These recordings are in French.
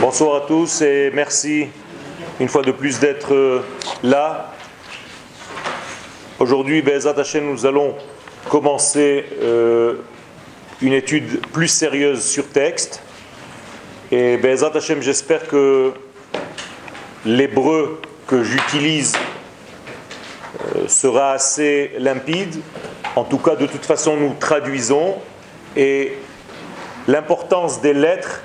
Bonsoir à tous et merci une fois de plus d'être euh, là. Aujourd'hui, Bezat Hashem, nous allons commencer euh, une étude plus sérieuse sur texte. Et Bezat Hashem, j'espère que l'hébreu que j'utilise euh, sera assez limpide. En tout cas, de toute façon, nous traduisons. Et l'importance des lettres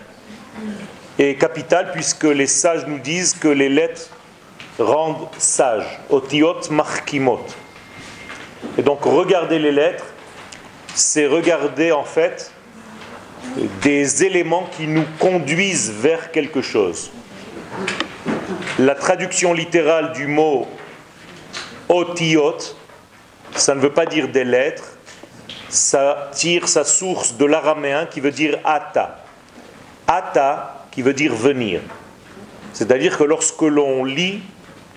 est capitale puisque les sages nous disent que les lettres rendent sages. Otiot markimot. Et donc, regarder les lettres, c'est regarder en fait des éléments qui nous conduisent vers quelque chose. La traduction littérale du mot otiot, ça ne veut pas dire des lettres, ça tire sa source de l'araméen qui veut dire ata. Ata qui veut dire venir. C'est-à-dire que lorsque l'on lit,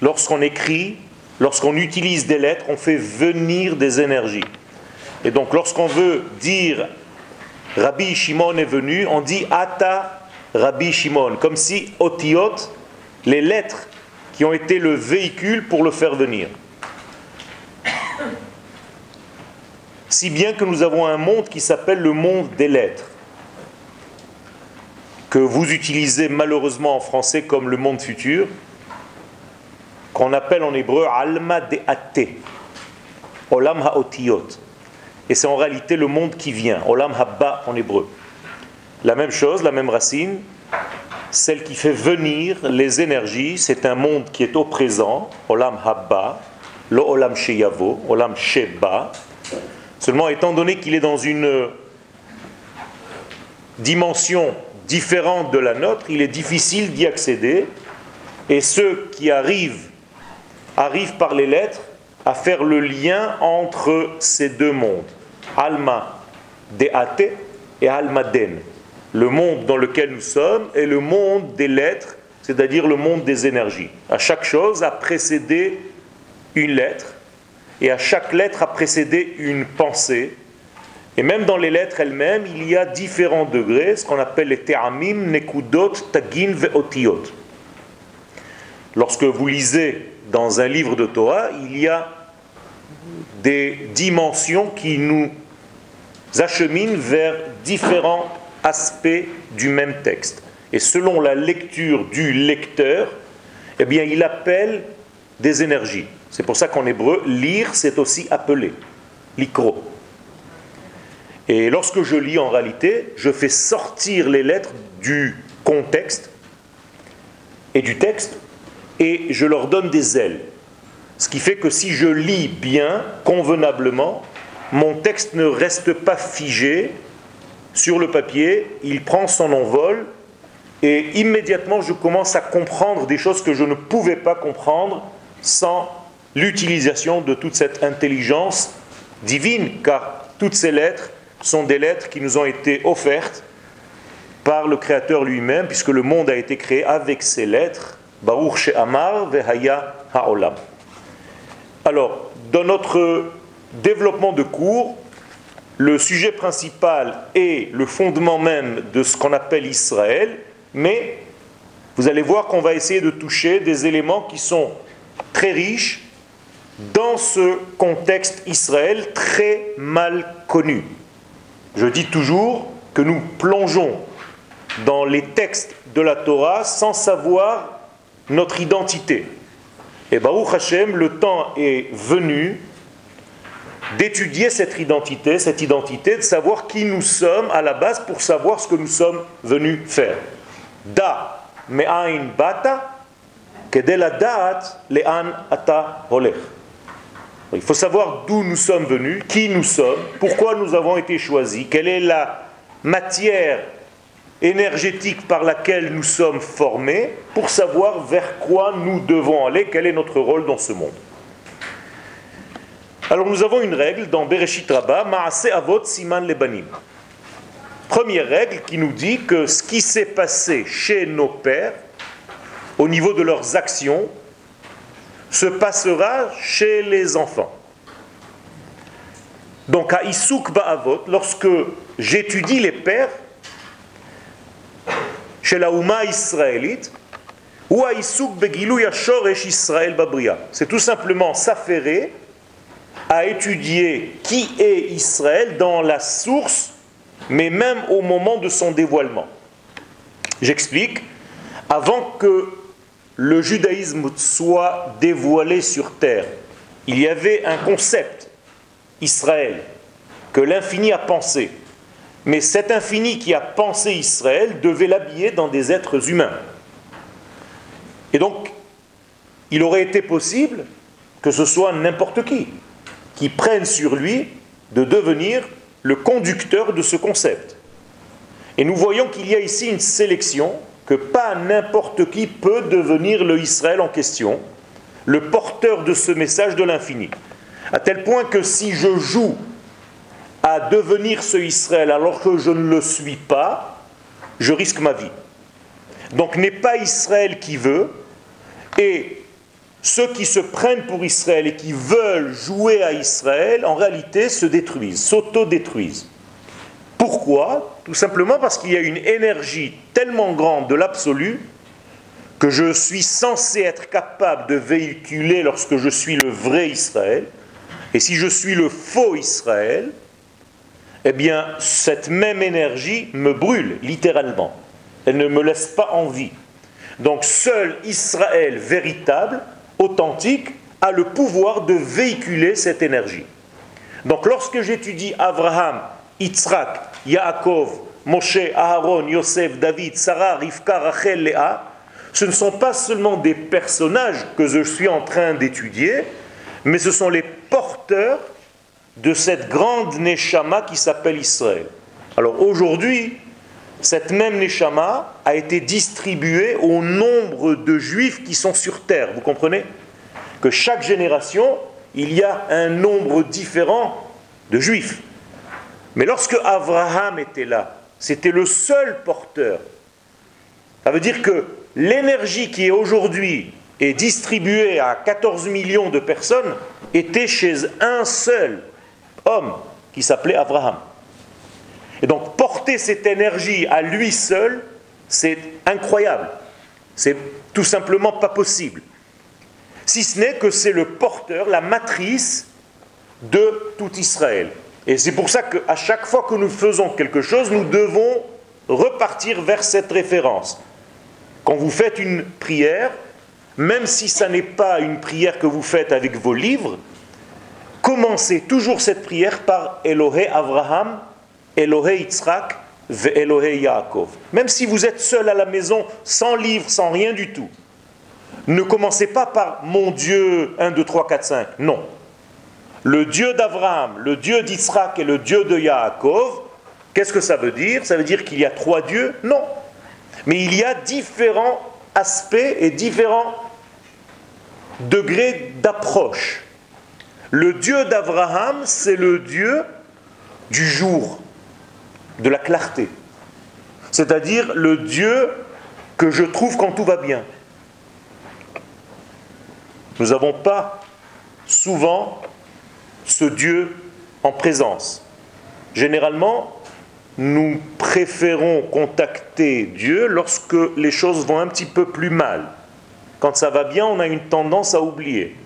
lorsqu'on écrit, lorsqu'on utilise des lettres, on fait venir des énergies. Et donc lorsqu'on veut dire Rabbi Shimon est venu, on dit Ata Rabbi Shimon, comme si otiot, les lettres qui ont été le véhicule pour le faire venir. Si bien que nous avons un monde qui s'appelle le monde des lettres, que vous utilisez malheureusement en français comme le monde futur, qu'on appelle en hébreu Alma Deate, Olam Haotiyot. Et c'est en réalité le monde qui vient, Olam Habba en hébreu. La même chose, la même racine, celle qui fait venir les énergies, c'est un monde qui est au présent, Olam Habba, lo Olam Sheyavo, Olam Sheba. Seulement, étant donné qu'il est dans une dimension différente de la nôtre, il est difficile d'y accéder. Et ceux qui arrivent, arrivent par les lettres à faire le lien entre ces deux mondes. Alma Deate et Alma Den. Le monde dans lequel nous sommes et le monde des lettres, c'est-à-dire le monde des énergies. À chaque chose a précédé une lettre et à chaque lettre a précédé une pensée. Et même dans les lettres elles-mêmes, il y a différents degrés, ce qu'on appelle les te'amim, nekudot, tagin, ve'otiyot. Lorsque vous lisez dans un livre de Torah, il y a des dimensions qui nous acheminent vers différents aspects du même texte. Et selon la lecture du lecteur, eh bien, il appelle des énergies. C'est pour ça qu'en hébreu, lire, c'est aussi appeler. L'ikro. Et lorsque je lis, en réalité, je fais sortir les lettres du contexte et du texte et je leur donne des ailes. Ce qui fait que si je lis bien, convenablement, mon texte ne reste pas figé sur le papier, il prend son envol et immédiatement je commence à comprendre des choses que je ne pouvais pas comprendre sans l'utilisation de toute cette intelligence divine, car toutes ces lettres sont des lettres qui nous ont été offertes par le Créateur lui-même, puisque le monde a été créé avec ces lettres. Baruch Vehaya Haolam. Alors, dans notre développement de cours, le sujet principal est le fondement même de ce qu'on appelle Israël, mais vous allez voir qu'on va essayer de toucher des éléments qui sont très riches dans ce contexte Israël très mal connu. Je dis toujours que nous plongeons dans les textes de la Torah sans savoir notre identité. Et Baruch Hashem, le temps est venu d'étudier cette identité, cette identité, de savoir qui nous sommes à la base pour savoir ce que nous sommes venus faire. Da me'ain bata, kedela da'at le'an ata holech. Il faut savoir d'où nous sommes venus, qui nous sommes, pourquoi nous avons été choisis, quelle est la matière énergétique par laquelle nous sommes formés, pour savoir vers quoi nous devons aller, quel est notre rôle dans ce monde. Alors nous avons une règle dans Bereshit Rabbah, Maase Avot Siman Lebanim. Première règle qui nous dit que ce qui s'est passé chez nos pères, au niveau de leurs actions, se passera chez les enfants. Donc à Issouk Ba'avot, lorsque j'étudie les pères, chez la Ouma israélite, ou Aïsouk Begilou Yashoresh Israël Babria. C'est tout simplement s'affairer à étudier qui est Israël dans la source, mais même au moment de son dévoilement. J'explique. Avant que le judaïsme soit dévoilé sur terre, il y avait un concept, Israël, que l'infini a pensé. Mais cet infini qui a pensé Israël devait l'habiller dans des êtres humains. Et donc, il aurait été possible que ce soit n'importe qui qui prenne sur lui de devenir le conducteur de ce concept. Et nous voyons qu'il y a ici une sélection, que pas n'importe qui peut devenir le Israël en question, le porteur de ce message de l'infini. À tel point que si je joue à devenir ce Israël alors que je ne le suis pas, je risque ma vie. Donc n'est pas Israël qui veut, et ceux qui se prennent pour Israël et qui veulent jouer à Israël, en réalité se détruisent, s'auto-détruisent. Pourquoi? Tout simplement parce qu'il y a une énergie tellement grande de l'absolu que je suis censé être capable de véhiculer lorsque je suis le vrai Israël. Et si je suis le faux Israël, eh bien, cette même énergie me brûle, littéralement. Elle ne me laisse pas en vie. Donc, seul Israël véritable, authentique, a le pouvoir de véhiculer cette énergie. Donc, lorsque j'étudie Abraham, Yitzhak, Yaakov, Moshe, Aaron, Yosef, David, Sarah, Rivka, Rachel, Léa, ce ne sont pas seulement des personnages que je suis en train d'étudier, mais ce sont les porteurs de cette grande Neshama qui s'appelle Israël. Alors aujourd'hui, cette même Neshama a été distribuée au nombre de juifs qui sont sur terre. Vous comprenez Que chaque génération, il y a un nombre différent de juifs. Mais lorsque Abraham était là, c'était le seul porteur. Ça veut dire que l'énergie qui est aujourd'hui est distribuée à 14 millions de personnes était chez un seul homme qui s'appelait Abraham. Et donc porter cette énergie à lui seul, c'est incroyable. C'est tout simplement pas possible. Si ce n'est que c'est le porteur, la matrice de tout Israël. Et c'est pour ça qu'à chaque fois que nous faisons quelque chose, nous devons repartir vers cette référence. Quand vous faites une prière, même si ça n'est pas une prière que vous faites avec vos livres, commencez toujours cette prière par Elohé Abraham, Elohé Yitzhak, Elohé Yaakov. Même si vous êtes seul à la maison, sans livre, sans rien du tout, ne commencez pas par mon Dieu 1, 2, 3, 4, 5. Non. Le Dieu d'Abraham, le Dieu d'Yitzhak et le Dieu de Yaakov, qu'est-ce que ça veut dire? Ça veut dire qu'il y a trois dieux? Non. Mais il y a différents aspects et différents degrés d'approche. Le Dieu d'Abraham, c'est le Dieu du jour, de la clarté. C'est-à-dire le Dieu que je trouve quand tout va bien. Nous n'avons pas souvent ce Dieu en présence. Généralement, nous préférons contacter Dieu lorsque les choses vont un petit peu plus mal. Quand ça va bien, on a une tendance à oublier.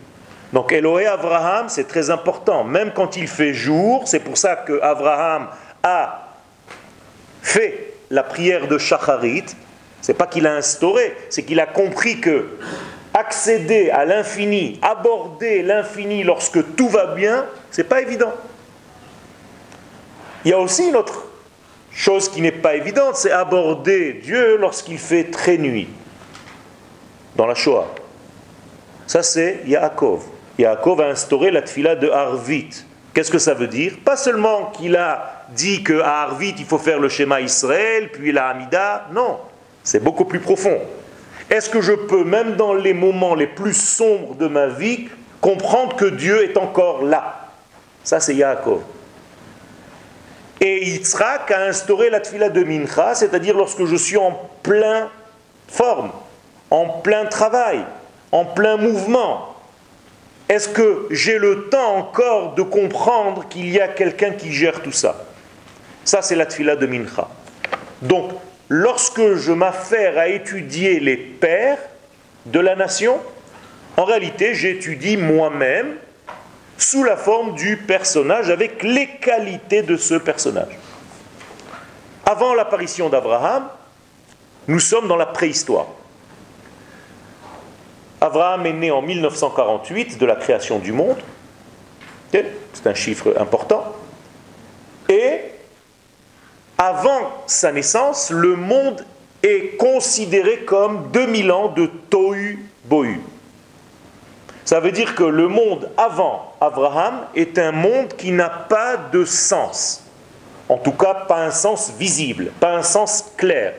Donc Elohé Abraham, c'est très important. Même quand il fait jour, c'est pour ça que Abraham a fait la prière de Shacharit. C'est pas qu'il a instauré, c'est qu'il a compris que accéder à l'infini, aborder l'infini lorsque tout va bien, c'est pas évident. Il y a aussi une autre chose qui n'est pas évidente, c'est aborder Dieu lorsqu'il fait très nuit. Dans la Shoah. Ça c'est Yaakov. Yaakov a instauré la tfila de Harvit. Qu'est-ce que ça veut dire? Pas seulement qu'il a dit qu'à Harvit il faut faire le schéma Israël, puis la Hamida. Non, c'est beaucoup plus profond. Est-ce que je peux, même dans les moments les plus sombres de ma vie, comprendre que Dieu est encore là? Ça, c'est Yaakov. Et Yitzhak a instauré la tfila de Mincha, c'est-à-dire lorsque je suis en plein forme, en plein travail, en plein mouvement. Est-ce que j'ai le temps encore de comprendre qu'il y a quelqu'un qui gère tout ça? Ça, c'est la tfila de Mincha. Donc, lorsque je m'affaire à étudier les pères de la nation, en réalité, j'étudie moi-même sous la forme du personnage avec les qualités de ce personnage. Avant l'apparition d'Abraham, nous sommes dans la préhistoire. Abraham est né en 1948 de la création du monde. C'est un chiffre important. Et avant sa naissance, le monde est considéré comme 2000 ans de Tohu Bohu. Ça veut dire que le monde avant Abraham est un monde qui n'a pas de sens. En tout cas, pas un sens visible, pas un sens clair.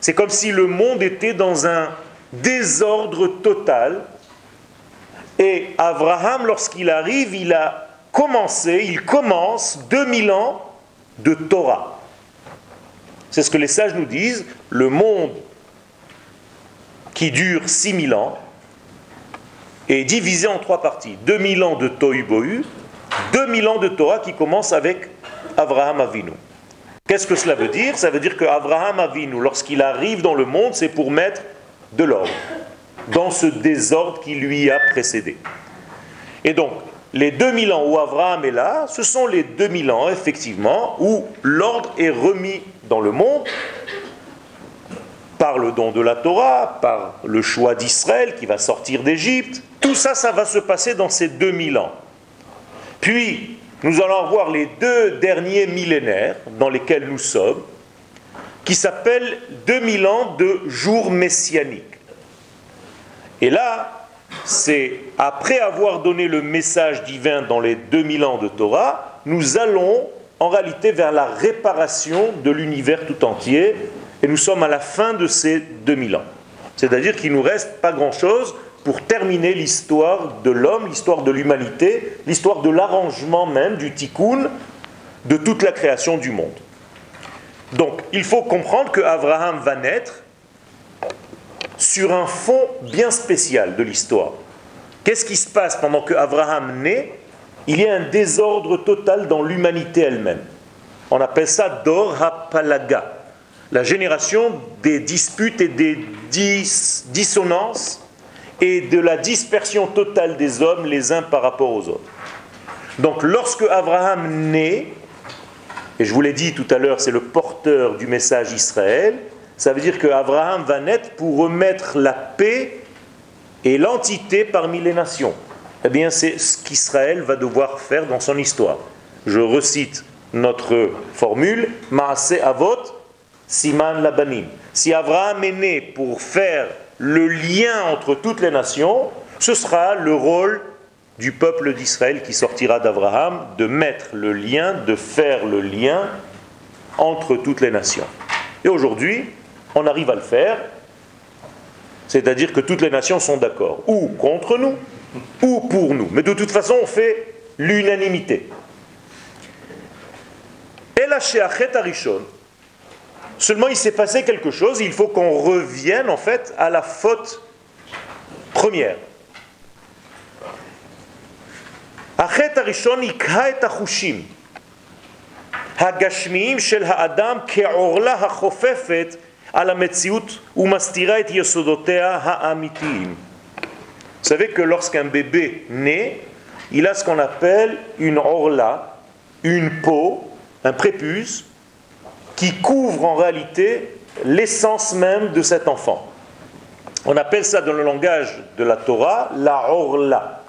C'est comme si le monde était dans un désordre total. Et Abraham, lorsqu'il arrive, il a commencé, il commence 2000 ans de Torah. C'est ce que les sages nous disent. Le monde qui dure 6000 ans est divisé en trois parties. 2000 ans de Tohu Bohu, 2000 ans de Torah qui commence avec Abraham Avinu. Qu'est-ce que cela veut dire? Ça veut dire que Abraham Avinu, lorsqu'il arrive dans le monde, c'est pour mettre de l'ordre dans ce désordre qui lui a précédé. Et donc, les 2000 ans où Abraham est là, ce sont les 2000 ans, effectivement, où l'ordre est remis dans le monde par le don de la Torah, par le choix d'Israël qui va sortir d'Égypte. Tout ça, ça va se passer dans ces 2000 ans. Puis, nous allons voir les deux derniers millénaires dans lesquels nous sommes, qui s'appellent 2000 ans de jours messianiques. Et là, c'est après avoir donné le message divin dans les 2000 ans de Torah, nous allons en réalité vers la réparation de l'univers tout entier, et nous sommes à la fin de ces 2000 ans. C'est-à-dire qu'il nous reste pas grand-chose pour terminer l'histoire de l'homme, l'histoire de l'humanité, l'histoire de l'arrangement même du tikkun de toute la création du monde. Donc, il faut comprendre que Abraham va naître sur un fond bien spécial de l'histoire. Qu'est-ce qui se passe pendant que Abraham naît? Il y a un désordre total dans l'humanité elle-même. On appelle ça Dor HaPalaga, la génération des disputes et des dissonances et de la dispersion totale des hommes les uns par rapport aux autres. Donc lorsque Abraham naît, et je vous l'ai dit tout à l'heure, c'est le porteur du message Israël, ça veut dire que Abraham va naître pour remettre la paix et l'entité parmi les nations. Eh bien, c'est ce qu'Israël va devoir faire dans son histoire. Je recite notre formule Maase Avot, Siman Labanim. Si Abraham est né pour faire le lien entre toutes les nations, ce sera le rôle du peuple d'Israël qui sortira d'Abraham, de mettre le lien, de faire le lien entre toutes les nations. Et aujourd'hui, on arrive à le faire, c'est-à-dire que toutes les nations sont d'accord, ou contre nous, ou pour nous. Mais de toute façon, on fait l'unanimité. Et la Arishon, Seulement, il s'est passé quelque chose, il faut qu'on revienne en fait à la faute première. החטא הראשון היכה את החושים הגשמיים של האדם כעורלה החופפת על המציאות ומסתירה את יסודותיה האמיתיים. Vous savez que lorsqu'un bébé naît, il a ce qu'on appelle une orla, une peau, un prépuce, qui couvre en réalité l'essence même de cet enfant. On appelle ça dans le langage de la Torah la orla.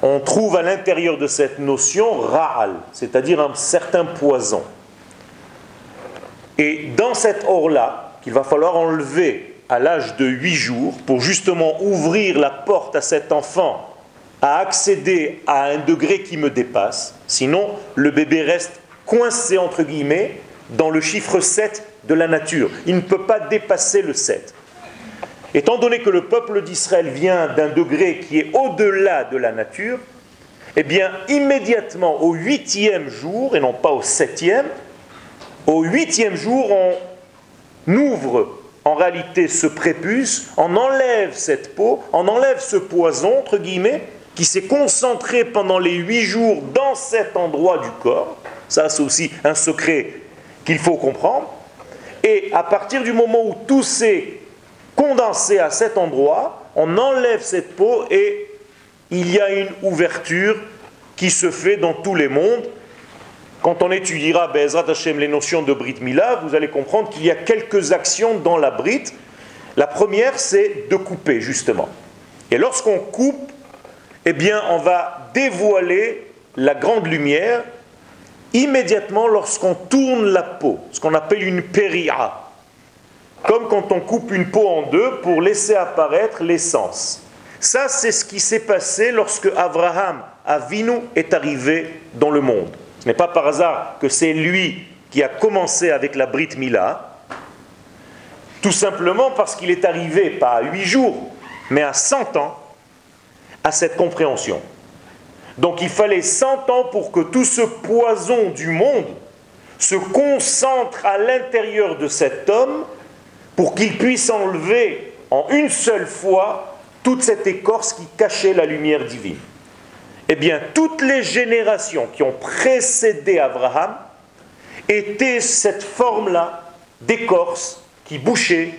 On trouve à l'intérieur de cette notion ra'al, c'est-à-dire un certain poison. Et dans cette orla, qu'il va falloir enlever à l'âge de 8 jours pour justement ouvrir la porte à cet enfant à accéder à un degré qui me dépasse, sinon le bébé reste coincé entre guillemets dans le chiffre 7 de la nature. Il ne peut pas dépasser le 7. Étant donné que le peuple d'Israël vient d'un degré qui est au-delà de la nature, eh bien immédiatement au huitième jour, et non pas au septième, au huitième jour, on ouvre en réalité ce prépuce, on enlève cette peau, on enlève ce poison, entre guillemets, qui s'est concentré pendant les huit jours dans cet endroit du corps, ça, c'est aussi un secret qu'il faut comprendre. Et à partir du moment où tout s'est condensé à cet endroit, on enlève cette peau et il y a une ouverture qui se fait dans tous les mondes. Quand on étudiera Bezrat Hashem les notions de Brit Mila, vous allez comprendre qu'il y a quelques actions dans la Brit. La première, c'est de couper, justement. Et lorsqu'on coupe, eh bien, on va dévoiler la grande lumière immédiatement lorsqu'on tourne la peau, ce qu'on appelle une péria. Comme quand on coupe une peau en deux pour laisser apparaître l'essence. Ça, c'est ce qui s'est passé lorsque Abraham Avinu est arrivé dans le monde. Ce n'est pas par hasard que c'est lui qui a commencé avec la Brit Mila, tout simplement parce qu'il est arrivé, pas à huit jours, mais à 100 ans, à cette compréhension. Donc il fallait 100 ans pour que tout ce poison du monde se concentre à l'intérieur de cet homme pour qu'il puisse enlever en une seule fois toute cette écorce qui cachait la lumière divine. Eh bien, toutes les générations qui ont précédé Abraham étaient cette forme-là d'écorce qui bouchait,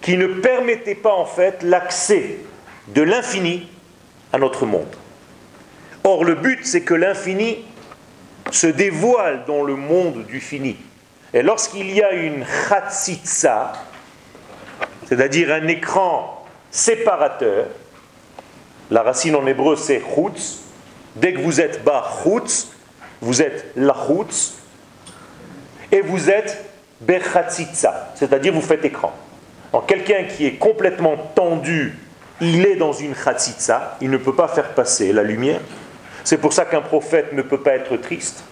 qui ne permettait pas en fait l'accès de l'infini à notre monde. Or, le but, c'est que l'infini se dévoile dans le monde du fini. Et lorsqu'il y a une chatzitza, c'est-à-dire un écran séparateur, la racine en hébreu c'est chutz, dès que vous êtes bas chutz, vous êtes la chutz, et vous êtes bechatzitza, c'est-à-dire vous faites écran. quelqu'un qui est complètement tendu, il est dans une chatzitza, il ne peut pas faire passer la lumière, c'est pour ça qu'un prophète ne peut pas être triste.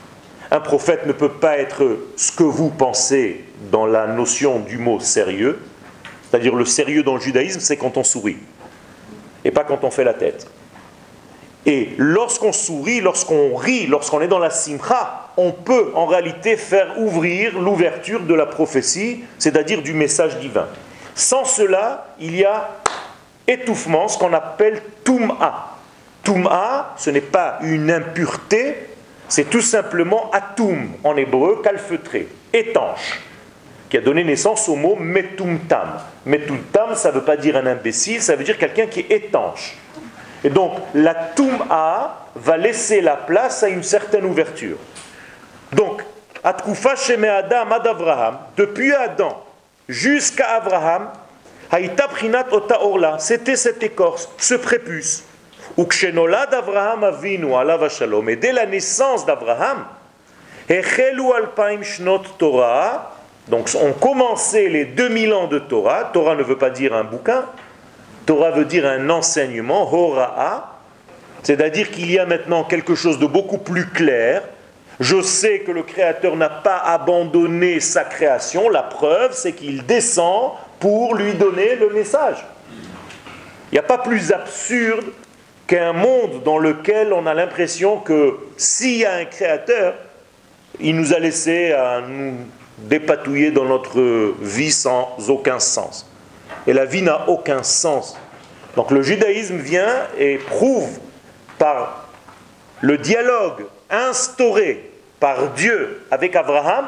Un prophète ne peut pas être ce que vous pensez dans la notion du mot sérieux. C'est-à-dire le sérieux dans le judaïsme, c'est quand on sourit. Et pas quand on fait la tête. Et lorsqu'on sourit, lorsqu'on rit, lorsqu'on est dans la simcha, on peut en réalité faire ouvrir l'ouverture de la prophétie, c'est-à-dire du message divin. Sans cela, il y a étouffement, ce qu'on appelle tum'a. Touma, ce n'est pas une impureté, c'est tout simplement atum en hébreu, calfeutré, étanche, qui a donné naissance au mot metumtam. Metumtam, ça ne veut pas dire un imbécile, ça veut dire quelqu'un qui est étanche. Et donc, la tum'a va laisser la place à une certaine ouverture. Donc, Atkoufa Sheme Adam ad Abraham, depuis Adam jusqu'à Abraham, Haïta Prinat Ota Orla, c'était cette écorce, ce prépuce. Avraham Avinu, alav shalom, et dès la naissance d'Abraham, Torah, donc on commençait les 2000 ans de Torah, Torah ne veut pas dire un bouquin, Torah veut dire un enseignement, Hora'a, c'est-à-dire qu'il y a maintenant quelque chose de beaucoup plus clair. Je sais que le Créateur n'a pas abandonné sa création, la preuve c'est qu'il descend pour lui donner le message. Il n'y a pas plus absurde qu'un monde dans lequel on a l'impression que s'il y a un créateur, il nous a laissé à nous dépatouiller dans notre vie sans aucun sens. Et la vie n'a aucun sens. Donc le judaïsme vient et prouve par le dialogue instauré par Dieu avec Abraham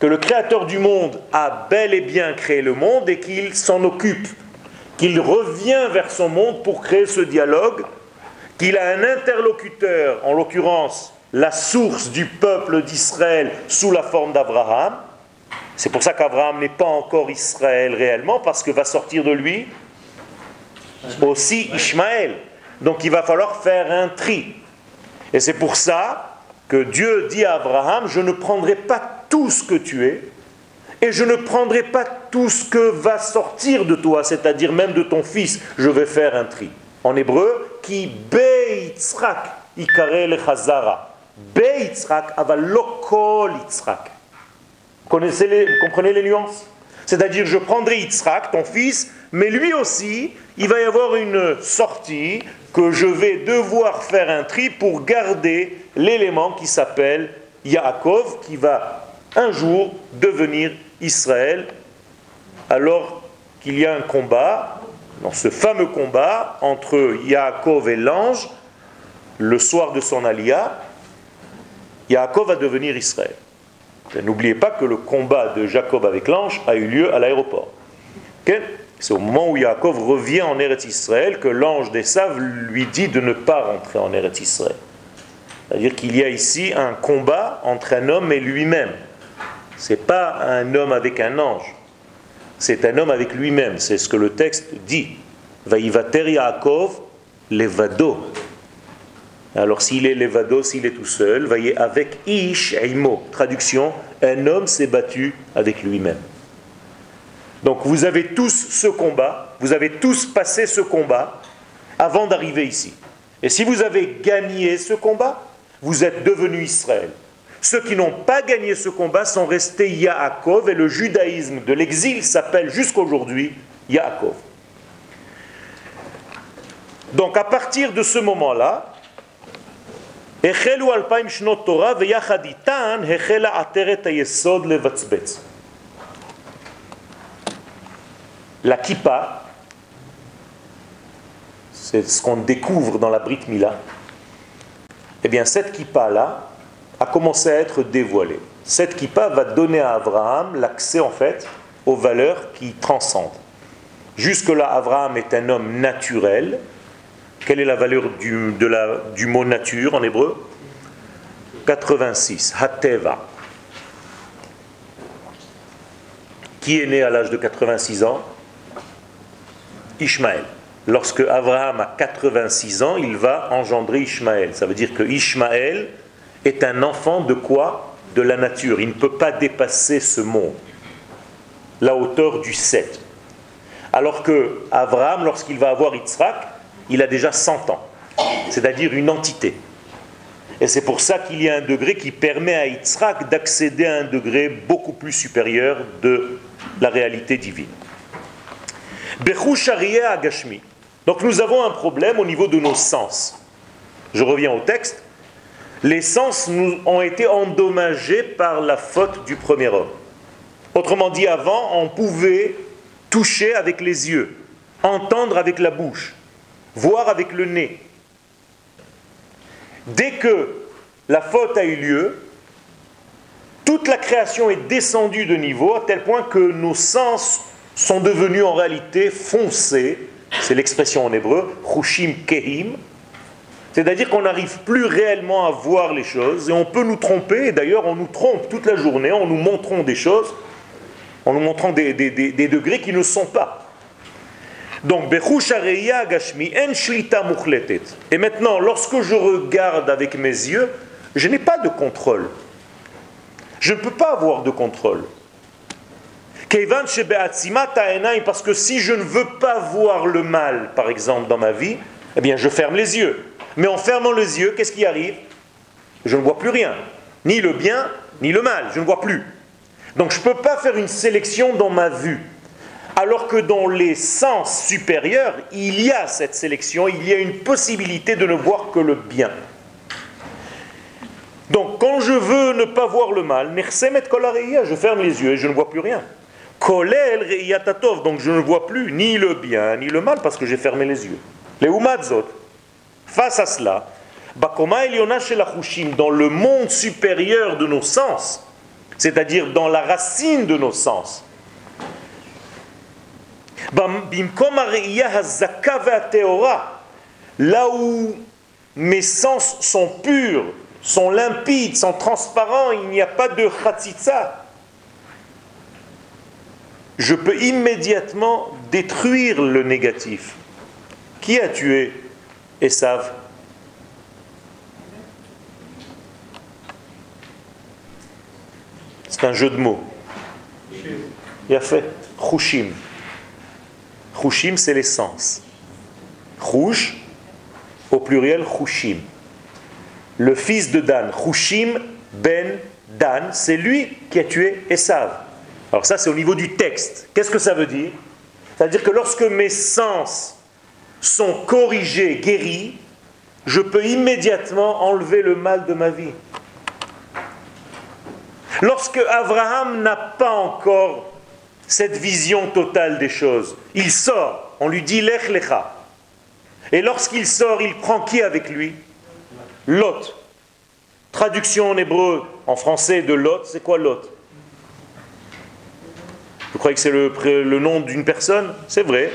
que le créateur du monde a bel et bien créé le monde et qu'il s'en occupe qu'il revient vers son monde pour créer ce dialogue, qu'il a un interlocuteur, en l'occurrence la source du peuple d'Israël sous la forme d'Abraham. C'est pour ça qu'Abraham n'est pas encore Israël réellement, parce que va sortir de lui aussi Ishmaël. Donc il va falloir faire un tri. Et c'est pour ça que Dieu dit à Abraham, je ne prendrai pas tout ce que tu es, et je ne prendrai pas tout ce que va sortir de toi, c'est-à-dire même de ton fils, je vais faire un tri. En hébreu, qui beitzrak ikare le chazara. Beitzrak avalokol itzrak. Comprenez les nuances? C'est-à-dire, je prendrai Yitzhak, ton fils, mais lui aussi, il va y avoir une sortie que je vais devoir faire un tri pour garder l'élément qui s'appelle Yaakov, qui va un jour devenir Israël, alors qu'il y a un combat, dans ce fameux combat entre Yaakov et l'ange, le soir de son alia, Yaakov va devenir Israël. N'oubliez pas que le combat de Jacob avec l'ange a eu lieu à l'aéroport. C'est au moment où Jacob revient en Eretz Israël que l'ange des Saves lui dit de ne pas rentrer en Eretz Israël. C'est-à-dire qu'il y a ici un combat entre un homme et lui-même. Ce n'est pas un homme avec un ange. C'est un homme avec lui-même. C'est ce que le texte dit. Vaïvater Yaakov levado. Alors s'il est levado, s'il est tout seul, voyez, avec ish eimo. Traduction, un homme s'est battu avec lui-même. Donc vous avez tous ce combat, vous avez tous passé ce combat avant d'arriver ici. Et si vous avez gagné ce combat, vous êtes devenu Israël. Ceux qui n'ont pas gagné ce combat sont restés Yaakov et le judaïsme de l'exil s'appelle jusqu'aujourd'hui Yaakov. Donc à partir de ce moment-là, la kippa, c'est ce qu'on découvre dans la Brit Mila, eh bien cette kippa-là a commencé à être dévoilée. Cette kippa va donner à Abraham l'accès en fait aux valeurs qui transcendent. Jusque-là, Abraham est un homme naturel. Quelle est la valeur du, mot nature en hébreu? 86. Hateva. Qui est né à l'âge de 86 ans? Ishmaël. Lorsque Abraham a 86 ans, il va engendrer Ishmaël. Ça veut dire que Ishmaël est un enfant de quoi? De la nature. Il ne peut pas dépasser ce monde, la hauteur du 7. Alors que Abraham, lorsqu'il va avoir Yitzhak, il a déjà 100 ans, c'est-à-dire une entité. Et c'est pour ça qu'il y a un degré qui permet à Yitzhak d'accéder à un degré beaucoup plus supérieur de la réalité divine. Agashmi. Donc nous avons un problème au niveau de nos sens. Je reviens au texte. Les sens nous ont été endommagés par la faute du premier homme. Autrement dit, avant, on pouvait toucher avec les yeux, entendre avec la bouche, voir avec le nez. Dès que la faute a eu lieu, toute la création est descendue de niveau à tel point que nos sens sont devenus en réalité foncés, c'est l'expression en hébreu, chushim kehim, c'est-à-dire qu'on n'arrive plus réellement à voir les choses et on peut nous tromper, et d'ailleurs on nous trompe toute la journée en nous montrant des choses, en nous montrant des, degrés qui ne sont pas. Donc, gashmi Et maintenant, lorsque je regarde avec mes yeux, je n'ai pas de contrôle. Je ne peux pas avoir de contrôle. Parce que si je ne veux pas voir le mal, par exemple, dans ma vie, eh bien, je ferme les yeux. Mais en fermant les yeux, qu'est-ce qui arrive? Je ne vois plus rien. Ni le bien, ni le mal. Je ne vois plus. Donc, je ne peux pas faire une sélection dans ma vue. Alors que dans les sens supérieurs, il y a cette sélection, il y a une possibilité de ne voir que le bien. Donc, quand je veux ne pas voir le mal, je ferme les yeux et je ne vois plus rien. Donc je ne vois plus ni le bien ni le mal parce que j'ai fermé les yeux. Les umadzot, face à cela, dans le monde supérieur de nos sens, c'est-à-dire dans la racine de nos sens, là où mes sens sont purs, sont limpides, sont transparents, il n'y a pas de khatitsa, je peux immédiatement détruire le négatif. Qui a tué Esav? C'est un jeu de mots. Il a fait. Chushim, c'est l'essence. Rouge, au pluriel Chushim. Le fils de Dan, Chushim ben Dan, c'est lui qui a tué Esav. Alors ça, c'est au niveau du texte. Qu'est-ce que ça veut dire? Ça veut dire que lorsque mes sens sont corrigés, guéris, je peux immédiatement enlever le mal de ma vie. Lorsque Abraham n'a pas encore cette vision totale des choses, il sort, on lui dit Lech Lecha. Et lorsqu'il sort, il prend qui avec lui? Lot. Traduction en hébreu, en français de Lot, c'est quoi Lot? Vous croyez que c'est le, le nom d'une personne? C'est vrai.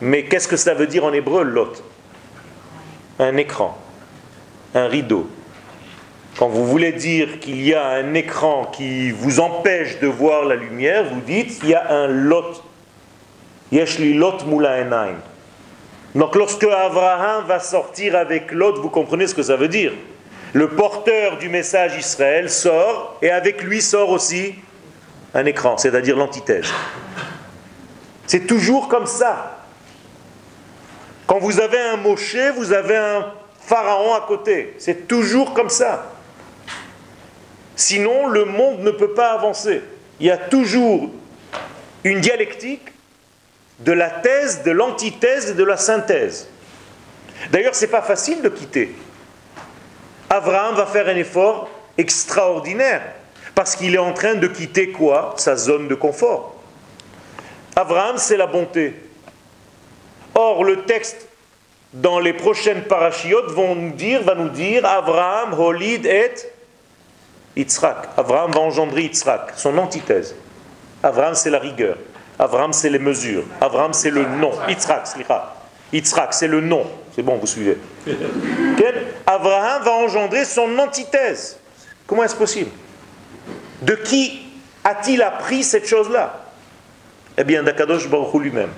Mais qu'est-ce que ça veut dire en hébreu, Lot? Un écran, un rideau. Quand vous voulez dire qu'il y a un écran qui vous empêche de voir la lumière, vous dites il y a un lot. Yeshli lot mula Donc lorsque Abraham va sortir avec Lot, vous comprenez ce que ça veut dire. Le porteur du message Israël sort et avec lui sort aussi un écran, c'est-à-dire l'antithèse. C'est toujours comme ça. Quand vous avez un Moshe, vous avez un pharaon à côté. C'est toujours comme ça. Sinon, le monde ne peut pas avancer. Il y a toujours une dialectique de la thèse, de l'antithèse et de la synthèse. D'ailleurs, ce n'est pas facile de quitter. Abraham va faire un effort extraordinaire parce qu'il est en train de quitter quoi? Sa zone de confort. Abraham, c'est la bonté. Or, le texte dans les prochaines parachiotes vont nous dire, va nous dire Abraham, Holid et Yitzhak. Abraham va engendrer Yitzhak, son antithèse. Abraham, c'est la rigueur. Abraham, c'est les mesures. Abraham, c'est le nom. Yitzhak, Yitzhak, c'est le nom. C'est bon, vous suivez. Abraham va engendrer son antithèse. Comment est-ce possible? De qui a-t-il appris cette chose-là? Eh bien, d'Akadosh Baruch lui-même.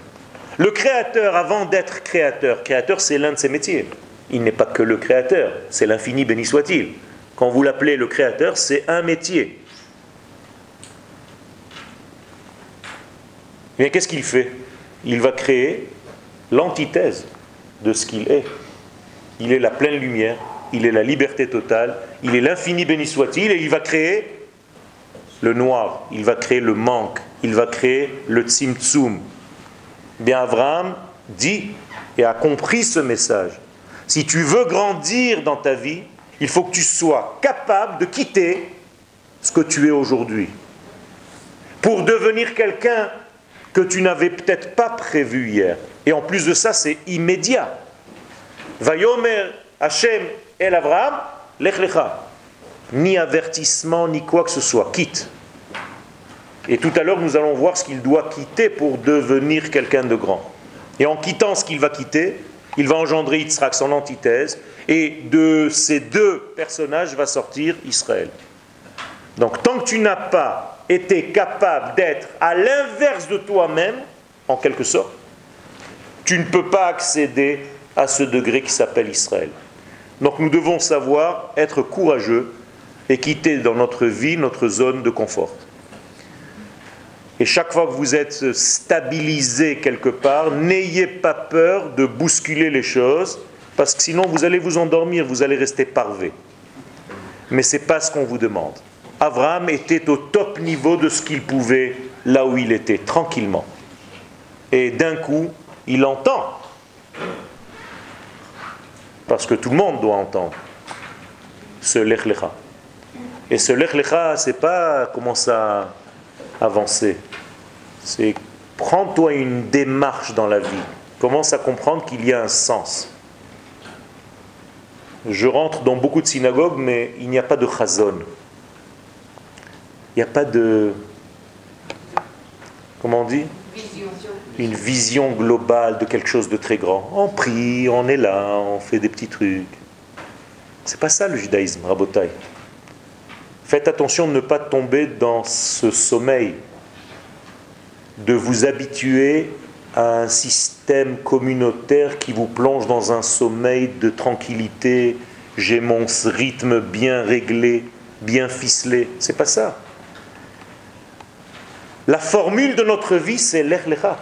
Le créateur, avant d'être créateur, créateur, c'est l'un de ses métiers. Il n'est pas que le créateur, c'est l'infini, béni soit-il. Quand vous l'appelez le créateur, c'est un métier. Mais qu'est-ce qu'il fait? Il va créer l'antithèse de ce qu'il est. Il est la pleine lumière, il est la liberté totale, il est l'infini béni soit-il, et il va créer le noir, il va créer le manque, il va créer le tzimtzum. Bien Abraham dit et a compris ce message. Si tu veux grandir dans ta vie, il faut que tu sois capable de quitter ce que tu es aujourd'hui pour devenir quelqu'un que tu n'avais peut-être pas prévu hier. Et en plus de ça, c'est immédiat. Vayomer Hashem El Abraham, lech Ni avertissement, ni quoi que ce soit. Quitte. Et tout à l'heure, nous allons voir ce qu'il doit quitter pour devenir quelqu'un de grand. Et en quittant ce qu'il va quitter, il va engendrer Yitzhak, son antithèse, et de ces deux personnages va sortir Israël. Donc tant que tu n'as pas été capable d'être à l'inverse de toi-même, en quelque sorte, tu ne peux pas accéder à ce degré qui s'appelle Israël. Donc nous devons savoir être courageux et quitter dans notre vie notre zone de confort. Et chaque fois que vous êtes stabilisé quelque part, n'ayez pas peur de bousculer les choses, parce que sinon vous allez vous endormir, vous allez rester parvé. Mais ce n'est pas ce qu'on vous demande. Abraham était au top niveau de ce qu'il pouvait là où il était, tranquillement. Et d'un coup, il entend. Parce que tout le monde doit entendre ce lech lecha. Et ce lech lecha, c'est pas comment ça avancer. C'est prends-toi une démarche dans la vie. Commence à comprendre qu'il y a un sens. Je rentre dans beaucoup de synagogues, mais il n'y a pas de chazon. Il n'y a pas de. Comment on dit? Une vision globale de quelque chose de très grand. On prie, on est là, on fait des petits trucs. C'est pas ça le judaïsme, Rabotai. Faites attention de ne pas tomber dans ce sommeil, de vous habituer à un système communautaire qui vous plonge dans un sommeil de tranquillité. J'ai mon rythme bien réglé, bien ficelé. C'est pas ça. La formule de notre vie, c'est l'erlecha.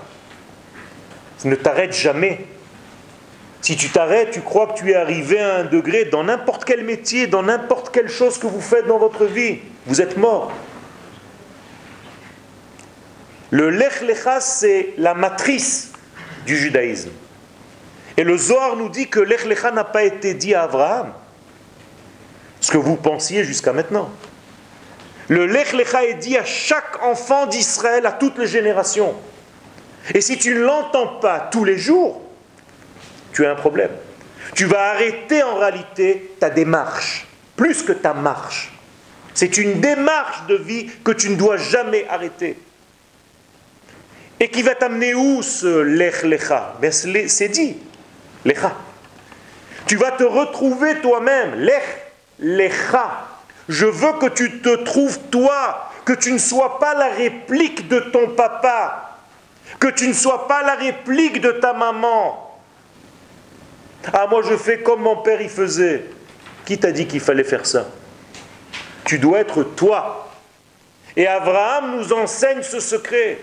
Ne t'arrête jamais. Si tu t'arrêtes, tu crois que tu es arrivé à un degré dans n'importe quel métier, dans n'importe quelle chose que vous faites dans votre vie. Vous êtes mort. Le Lech Lecha, c'est la matrice du judaïsme. Et le Zohar nous dit que Lech Lecha n'a pas été dit à Abraham. Ce que vous pensiez jusqu'à maintenant. Le Lech Lecha est dit à chaque enfant d'Israël, à toutes les générations. Et si tu ne l'entends pas tous les jours, tu as un problème. Tu vas arrêter en réalité ta démarche. plus que ta marche. C'est une démarche de vie que tu ne dois jamais arrêter. Et qui va t'amener où ce lech lecha? Ben, C'est dit, lecha. Tu vas te retrouver toi-même, lech lecha. Je veux que tu te trouves toi, que tu ne sois pas la réplique de ton papa, que tu ne sois pas la réplique de ta maman. Ah, moi je fais comme mon père y faisait. Qui t'a dit qu'il fallait faire ça? Tu dois être toi. Et Abraham nous enseigne ce secret.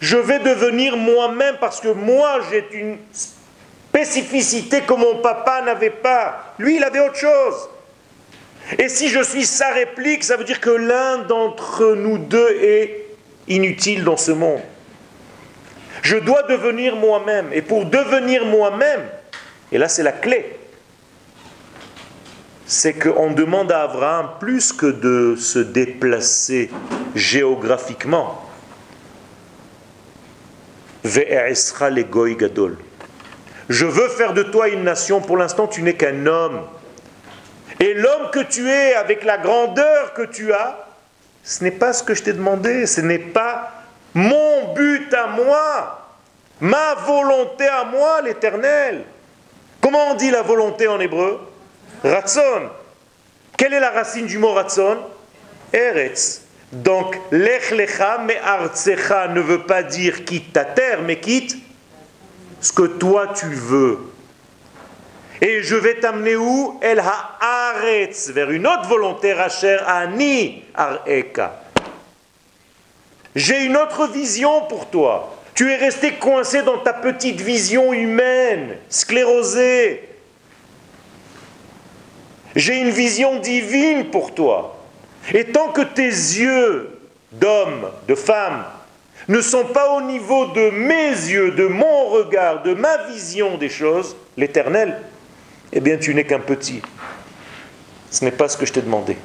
Je vais devenir moi-même parce que moi j'ai une spécificité que mon papa n'avait pas. Lui, il avait autre chose. Et si je suis sa réplique, ça veut dire que l'un d'entre nous deux est inutile dans ce monde. Je dois devenir moi-même. Et pour devenir moi-même, et là c'est la clé, c'est qu'on demande à Abraham plus que de se déplacer géographiquement. Je veux faire de toi une nation. Pour l'instant, tu n'es qu'un homme. Et l'homme que tu es, avec la grandeur que tu as, ce n'est pas ce que je t'ai demandé. Ce n'est pas mon but à moi, ma volonté à moi, l'éternel. Comment on dit la volonté en hébreu? Ratson. Quelle est la racine du mot ratson Eretz. Donc, lech lecha me artsecha ne veut pas dire quitte ta terre, mais quitte ce que toi tu veux. Et je vais t'amener où? El haaretz, vers une autre volonté, Racher ani areka. J'ai une autre vision pour toi. Tu es resté coincé dans ta petite vision humaine, sclérosée. J'ai une vision divine pour toi. Et tant que tes yeux d'homme, de femme, ne sont pas au niveau de mes yeux, de mon regard, de ma vision des choses, l'éternel, eh bien tu n'es qu'un petit. Ce n'est pas ce que je t'ai demandé.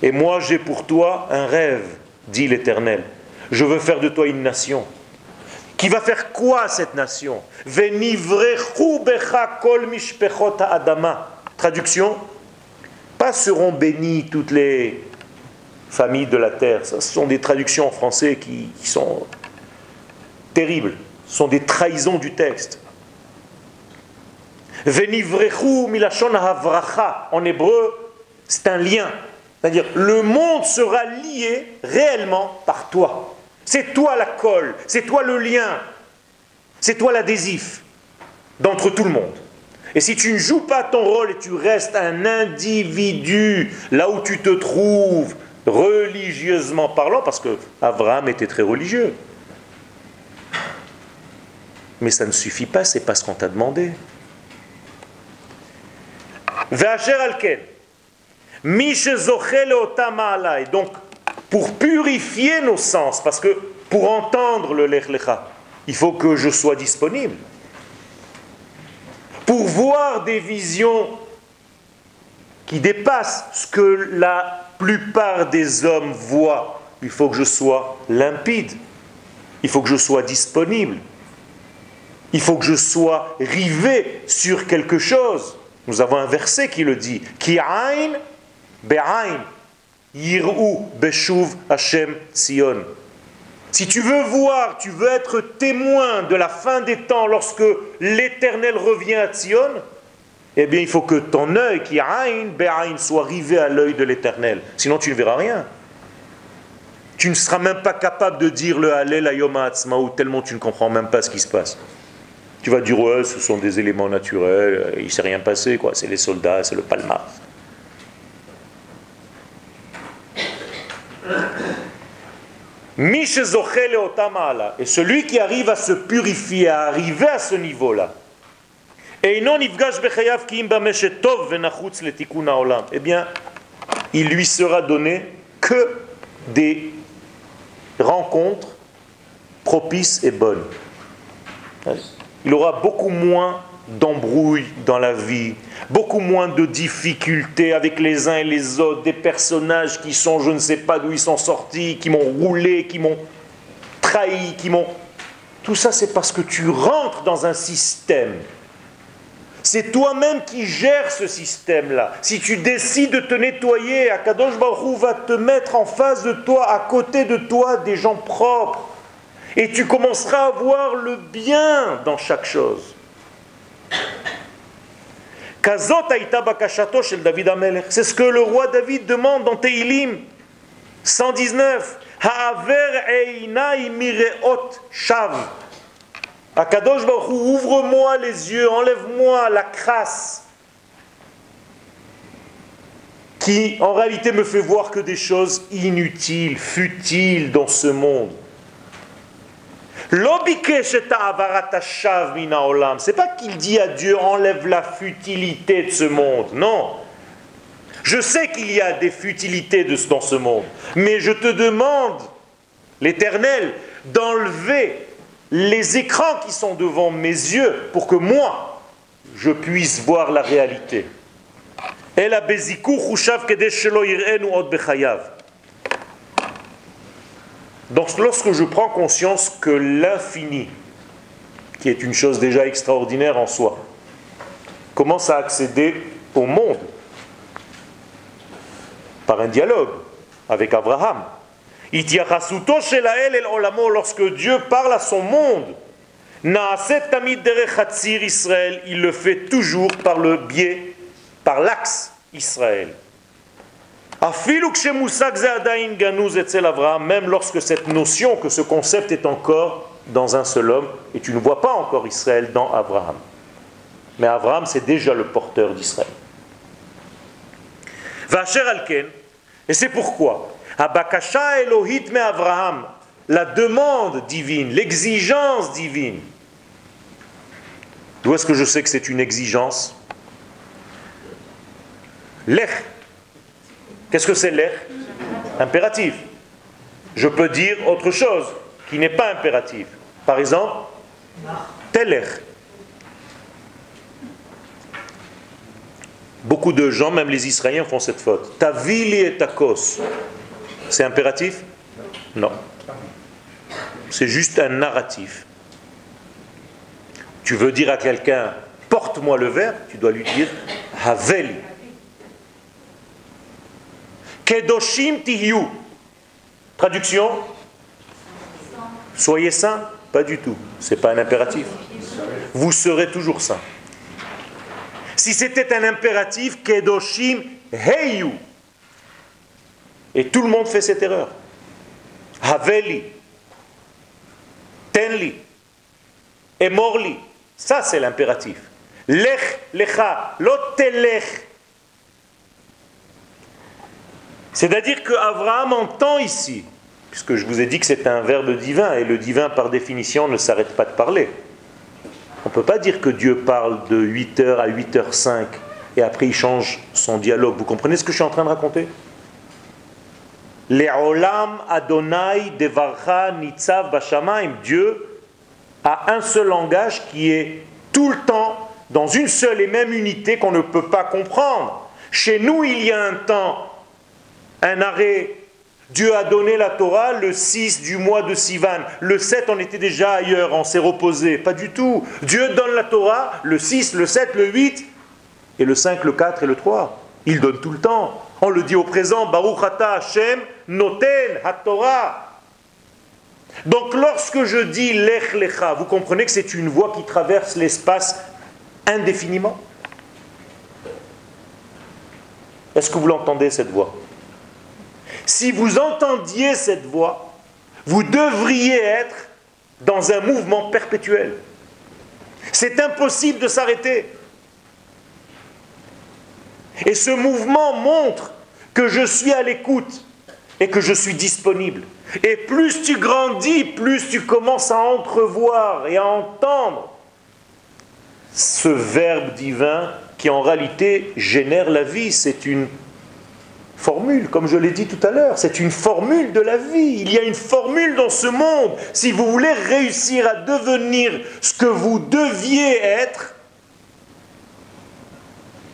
Et moi j'ai pour toi un rêve, dit l'Éternel. Je veux faire de toi une nation. Qui va faire quoi cette nation? Adama. Traduction Pas seront bénies toutes les familles de la terre. ce sont des traductions en français qui, sont terribles. Ce sont des trahisons du texte. Venivrechu milachon havracha. En hébreu, c'est un lien. C'est-à-dire, le monde sera lié réellement par toi. C'est toi la colle, c'est toi le lien, c'est toi l'adhésif d'entre tout le monde. Et si tu ne joues pas ton rôle et tu restes un individu là où tu te trouves, religieusement parlant, parce que Abraham était très religieux, mais ça ne suffit pas, c'est pas ce qu'on t'a demandé. donc, pour purifier nos sens, parce que pour entendre le lech lecha, il faut que je sois disponible. Pour voir des visions qui dépassent ce que la plupart des hommes voient, il faut que je sois limpide. Il faut que je sois disponible. Il faut que je sois rivé sur quelque chose. Nous avons un verset qui le dit. Yir'u beshuv Hashem Sion. Si tu veux voir, tu veux être témoin de la fin des temps lorsque l'Éternel revient à Sion, eh bien il faut que ton œil, qui aïn, soit rivé à l'œil de l'Éternel. Sinon tu ne verras rien. Tu ne seras même pas capable de dire le Hallel Ayoma ou tellement tu ne comprends même pas ce qui se passe. Tu vas dire, ouais, ce sont des éléments naturels, il ne s'est rien passé, quoi. C'est les soldats, c'est le palmar. Et celui qui arrive à se purifier, à arriver à ce niveau-là, eh bien, il lui sera donné que des rencontres propices et bonnes. Il aura beaucoup moins d'embrouilles dans la vie, beaucoup moins de difficultés avec les uns et les autres, des personnages qui sont, je ne sais pas d'où ils sont sortis, qui m'ont roulé, qui m'ont trahi, qui m'ont... Tout ça, c'est parce que tu rentres dans un système. C'est toi-même qui gères ce système-là. Si tu décides de te nettoyer, Akadosh Baruch va te mettre en face de toi, à côté de toi, des gens propres. Et tu commenceras à voir le bien dans chaque chose. C'est ce que le roi David demande dans Teilim 119. shav. Akadosh Baruch ouvre-moi les yeux, enlève-moi la crasse qui en réalité me fait voir que des choses inutiles, futiles dans ce monde. C'est pas qu'il dit à Dieu enlève la futilité de ce monde. Non. Je sais qu'il y a des futilités dans ce monde. Mais je te demande, l'Éternel, d'enlever les écrans qui sont devant mes yeux pour que moi, je puisse voir la réalité. Donc lorsque je prends conscience que l'infini, qui est une chose déjà extraordinaire en soi, commence à accéder au monde par un dialogue avec Abraham. Lorsque Dieu parle à son monde, il le fait toujours par le biais, par l'axe Israël. Même lorsque cette notion, que ce concept est encore dans un seul homme, et tu ne vois pas encore Israël dans Abraham. Mais Abraham, c'est déjà le porteur d'Israël. Alken, et c'est pourquoi, Abakasha Elohit me Abraham, la demande divine, l'exigence divine. D'où est-ce que je sais que c'est une exigence? Lech, Qu'est-ce que c'est l'air Impératif. Je peux dire autre chose qui n'est pas impératif. Par exemple, teler. Beaucoup de gens, même les Israéliens, font cette faute. Ta ville et ta cause. C'est impératif Non. C'est juste un narratif. Tu veux dire à quelqu'un, porte-moi le verre, tu dois lui dire, haveli. Kedoshim tihiu. Traduction Soyez saints Pas du tout. Ce n'est pas un impératif. Vous serez toujours saints. Si c'était un impératif, Kedoshim heyu. Et tout le monde fait cette erreur. Haveli. Tenli. Emorli. Ça, c'est l'impératif. Lech, lecha. Lotelech. C'est-à-dire qu'Abraham entend ici, puisque je vous ai dit que c'est un verbe divin, et le divin par définition ne s'arrête pas de parler. On ne peut pas dire que Dieu parle de 8h à 8h05 et après il change son dialogue. Vous comprenez ce que je suis en train de raconter? Le'olam Adonai Devarcha Nitzav Bashamaim. Dieu a un seul langage qui est tout le temps dans une seule et même unité qu'on ne peut pas comprendre. Chez nous, il y a un temps un arrêt. Dieu a donné la Torah le 6 du mois de Sivan. Le 7, on était déjà ailleurs, on s'est reposé. Pas du tout. Dieu donne la Torah le 6, le 7, le 8, et le 5, le 4 et le 3. Il donne tout le temps. On le dit au présent, Baruch Ata Hashem Noten HaTorah. Donc lorsque je dis Lech Lecha, vous comprenez que c'est une voix qui traverse l'espace indéfiniment? Est-ce que vous l'entendez cette voix? Si vous entendiez cette voix, vous devriez être dans un mouvement perpétuel. C'est impossible de s'arrêter. Et ce mouvement montre que je suis à l'écoute et que je suis disponible. Et plus tu grandis, plus tu commences à entrevoir et à entendre ce verbe divin qui en réalité génère la vie. C'est une formule, comme je l'ai dit tout à l'heure, c'est une formule de la vie. Il y a une formule dans ce monde. Si vous voulez réussir à devenir ce que vous deviez être,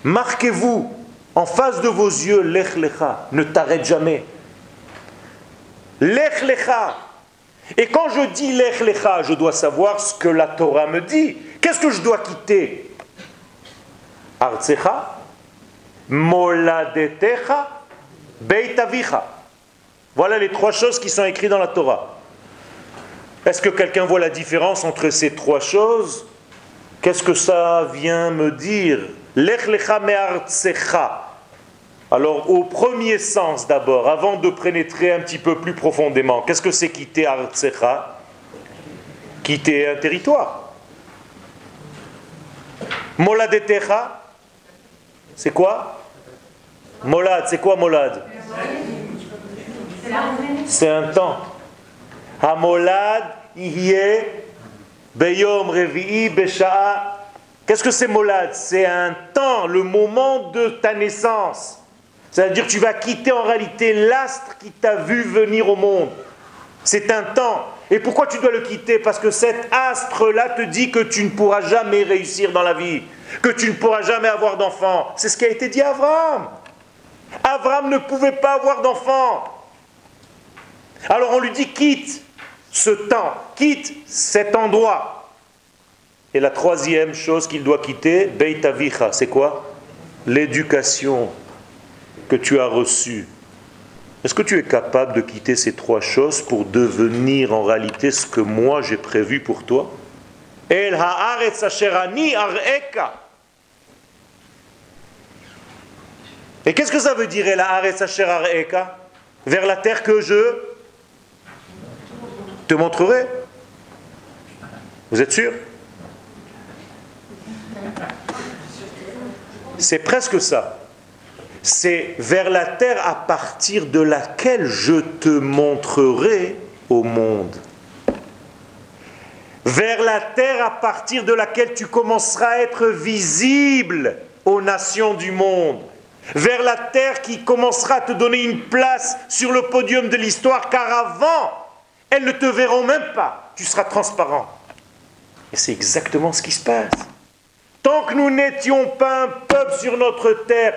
marquez-vous en face de vos yeux l'ech lecha, ne t'arrête jamais. L'ech lecha. Et quand je dis l'ech lecha, je dois savoir ce que la Torah me dit. Qu'est-ce que je dois quitter? Artsecha, Moladetecha, Beitavicha. Voilà les trois choses qui sont écrites dans la Torah. Est-ce que quelqu'un voit la différence entre ces trois choses? Qu'est-ce que ça vient me dire? Lech lecha Alors, au premier sens d'abord, avant de pénétrer un petit peu plus profondément, qu'est-ce que c'est quitter Artsecha? Quitter un territoire. Moladetecha, c'est quoi? Molad, c'est quoi Molad? C'est un temps. Beyom revi'i besha'a. Qu'est-ce que c'est molad? C'est un temps, le moment de ta naissance. C'est-à-dire tu vas quitter en réalité l'astre qui t'a vu venir au monde. C'est un temps. Et pourquoi tu dois le quitter? Parce que cet astre-là te dit que tu ne pourras jamais réussir dans la vie, que tu ne pourras jamais avoir d'enfant. C'est ce qui a été dit à Abraham. Abraham ne pouvait pas avoir d'enfant. Alors on lui dit quitte ce temps, quitte cet endroit. Et la troisième chose qu'il doit quitter, Beitavicha, c'est quoi? L'éducation que tu as reçue. Est-ce que tu es capable de quitter ces trois choses pour devenir en réalité ce que moi j'ai prévu pour toi? El. Et qu'est-ce que ça veut dire haaretz areka Vers la terre que je te montrerai. Vous êtes sûr? C'est presque ça. C'est vers la terre à partir de laquelle je te montrerai au monde. Vers la terre à partir de laquelle tu commenceras à être visible aux nations du monde. Vers la terre qui commencera à te donner une place sur le podium de l'histoire, car avant, elles ne te verront même pas. Tu seras transparent. Et c'est exactement ce qui se passe. Tant que nous n'étions pas un peuple sur notre terre,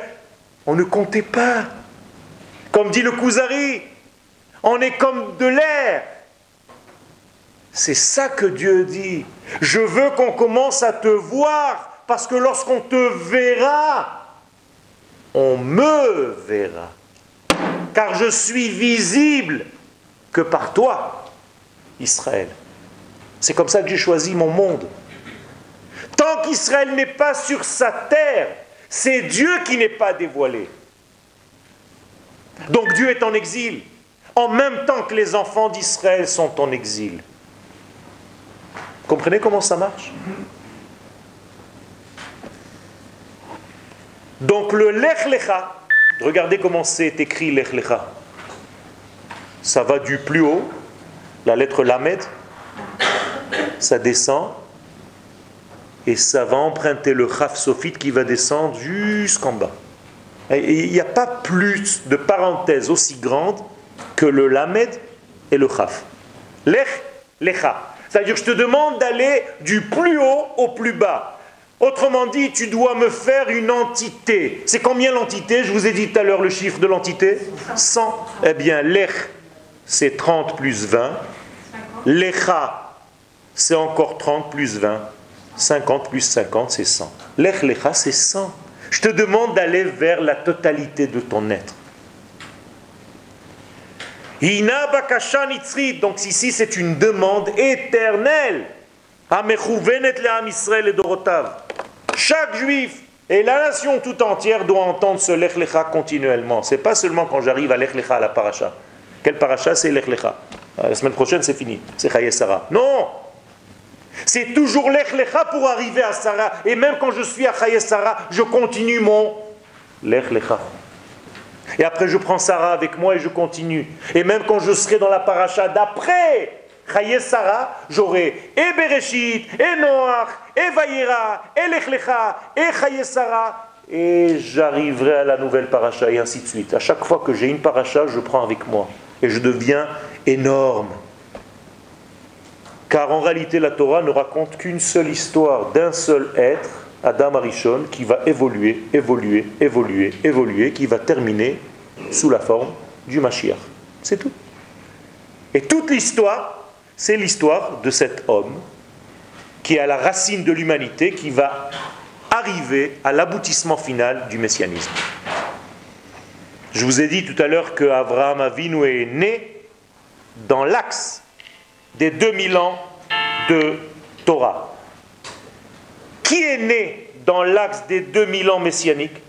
on ne comptait pas. Comme dit le Kuzari, on est comme de l'air. C'est ça que Dieu dit. Je veux qu'on commence à te voir, parce que lorsqu'on te verra, on me verra. Car je suis visible que par toi. Israël. C'est comme ça que j'ai choisi mon monde. Tant qu'Israël n'est pas sur sa terre, c'est Dieu qui n'est pas dévoilé. Donc Dieu est en exil, en même temps que les enfants d'Israël sont en exil. Comprenez comment ça marche? Donc le Lech Lecha, regardez comment c'est écrit Lech Lecha. Ça va du plus haut la lettre Lamed, ça descend et ça va emprunter le Chaf Sophite qui va descendre jusqu'en bas. il n'y a pas plus de parenthèse aussi grande que le Lamed et le Chaf. Lech, Lecha. C'est-à-dire je te demande d'aller du plus haut au plus bas. Autrement dit, tu dois me faire une entité. C'est combien l'entité? Je vous ai dit tout à l'heure le chiffre de l'entité 100. Eh bien, Lech, c'est 30 plus 20. Lecha, c'est encore 30 plus 20. 50 plus 50, c'est 100. Lech lecha, c'est 100. Je te demande d'aller vers la totalité de ton être. Donc ici, c'est une demande éternelle. Chaque juif et la nation tout entière doit entendre ce Lech Lecha continuellement. C'est pas seulement quand j'arrive à Lech Lecha à la paracha. Quelle paracha? C'est Lech Lecha euh, la semaine prochaine, c'est fini. C'est Chaye Sarah. Non C'est toujours l'Ech Lecha pour arriver à Sarah. Et même quand je suis à Chaye Sarah, je continue mon Lech Lecha. Et après, je prends Sarah avec moi et je continue. Et même quand je serai dans la paracha d'après Chaye Sarah, j'aurai et Bereshit, et Noach, et Vayera, et Lech Lecha, et Chaye Sarah. Et j'arriverai à la nouvelle paracha, et ainsi de suite. À chaque fois que j'ai une paracha, je prends avec moi. Et je deviens énorme. Car en réalité, la Torah ne raconte qu'une seule histoire d'un seul être, Adam Arishon, qui va évoluer, évoluer, évoluer, évoluer, qui va terminer sous la forme du Mashiach. C'est tout. Et toute l'histoire, c'est l'histoire de cet homme qui est à la racine de l'humanité, qui va arriver à l'aboutissement final du messianisme. Je vous ai dit tout à l'heure que Abraham est né dans l'axe des 2000 ans de Torah. Qui est né dans l'axe des 2000 ans messianiques?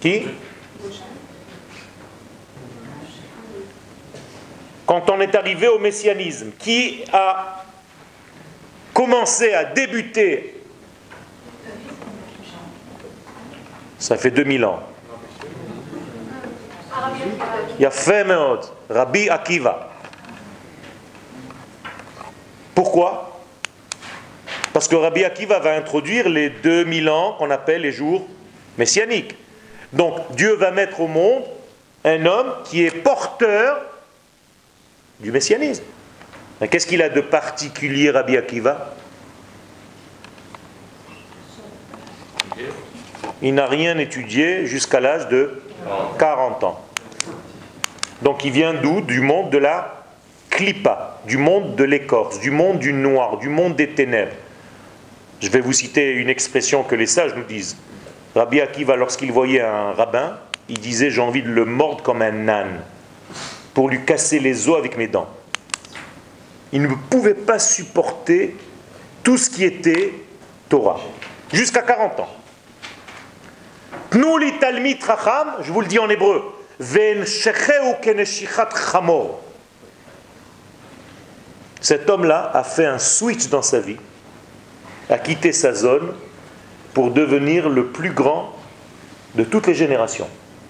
Qui? Quand on est arrivé au messianisme, qui a commencé à débuter Ça fait 2000 ans. Il y a fait Rabbi Akiva. Pourquoi? Parce que Rabbi Akiva va introduire les 2000 ans qu'on appelle les jours messianiques. Donc Dieu va mettre au monde un homme qui est porteur du messianisme. Qu'est-ce qu'il a de particulier Rabbi Akiva? Il n'a rien étudié jusqu'à l'âge de 40 ans. Donc il vient d'où? Du monde de la clipa, du monde de l'écorce, du monde du noir, du monde des ténèbres. Je vais vous citer une expression que les sages nous disent. Rabbi Akiva, lorsqu'il voyait un rabbin, il disait J'ai envie de le mordre comme un âne pour lui casser les os avec mes dents. Il ne pouvait pas supporter tout ce qui était Torah, jusqu'à 40 ans. Pnuli talmit je vous le dis en hébreu. Cet homme-là a fait un switch dans sa vie, a quitté sa zone pour devenir le plus grand de toutes les générations.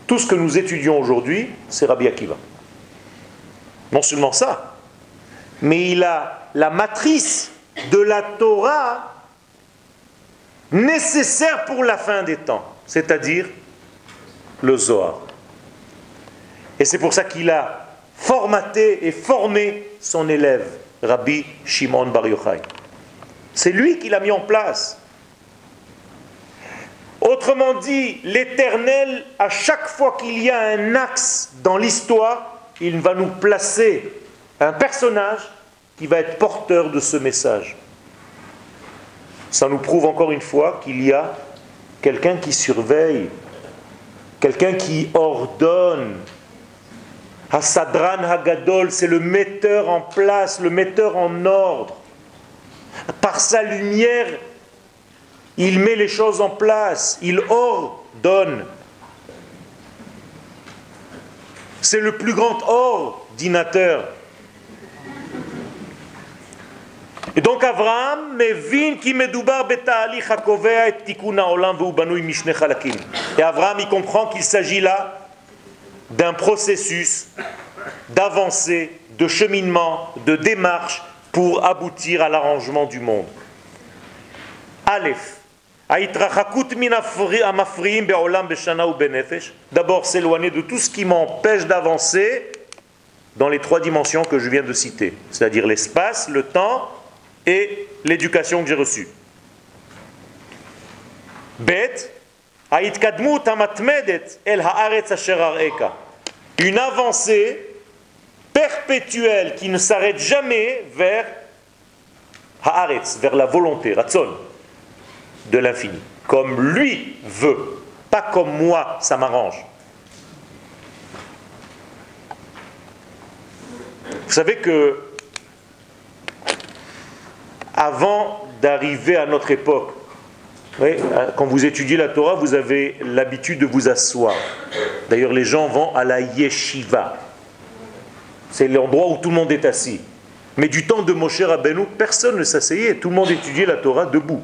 Tout ce que nous étudions aujourd'hui, c'est Rabbi Akiva. Non seulement ça, mais il a la matrice de la Torah nécessaire pour la fin des temps, c'est-à-dire le Zohar. Et c'est pour ça qu'il a formaté et formé son élève, Rabbi Shimon Bar Yochai. C'est lui qui l'a mis en place. Autrement dit, l'Éternel, à chaque fois qu'il y a un axe dans l'histoire, il va nous placer un personnage qui va être porteur de ce message. Ça nous prouve encore une fois qu'il y a quelqu'un qui surveille, quelqu'un qui ordonne. Hasadran Hagadol, c'est le metteur en place, le metteur en ordre. Par sa lumière, il met les choses en place, il ordonne. C'est le plus grand ordinateur. Et donc Abraham. Et il comprend qu'il s'agit là d'un processus d'avancée, de cheminement, de démarche pour aboutir à l'arrangement du monde. Aleph. D'abord s'éloigner de tout ce qui m'empêche d'avancer dans les trois dimensions que je viens de citer, c'est-à-dire l'espace, le temps et l'éducation que j'ai reçue. Bet, une avancée perpétuelle qui ne s'arrête jamais vers haaretz, vers la volonté, ratson, de l'infini, comme lui veut, pas comme moi, ça m'arrange. Vous savez que avant d'arriver à notre époque, quand vous étudiez la Torah, vous avez l'habitude de vous asseoir. D'ailleurs, les gens vont à la yeshiva. C'est l'endroit où tout le monde est assis. Mais du temps de Moshe Rabbeinu, personne ne s'asseyait. Tout le monde étudiait la Torah debout.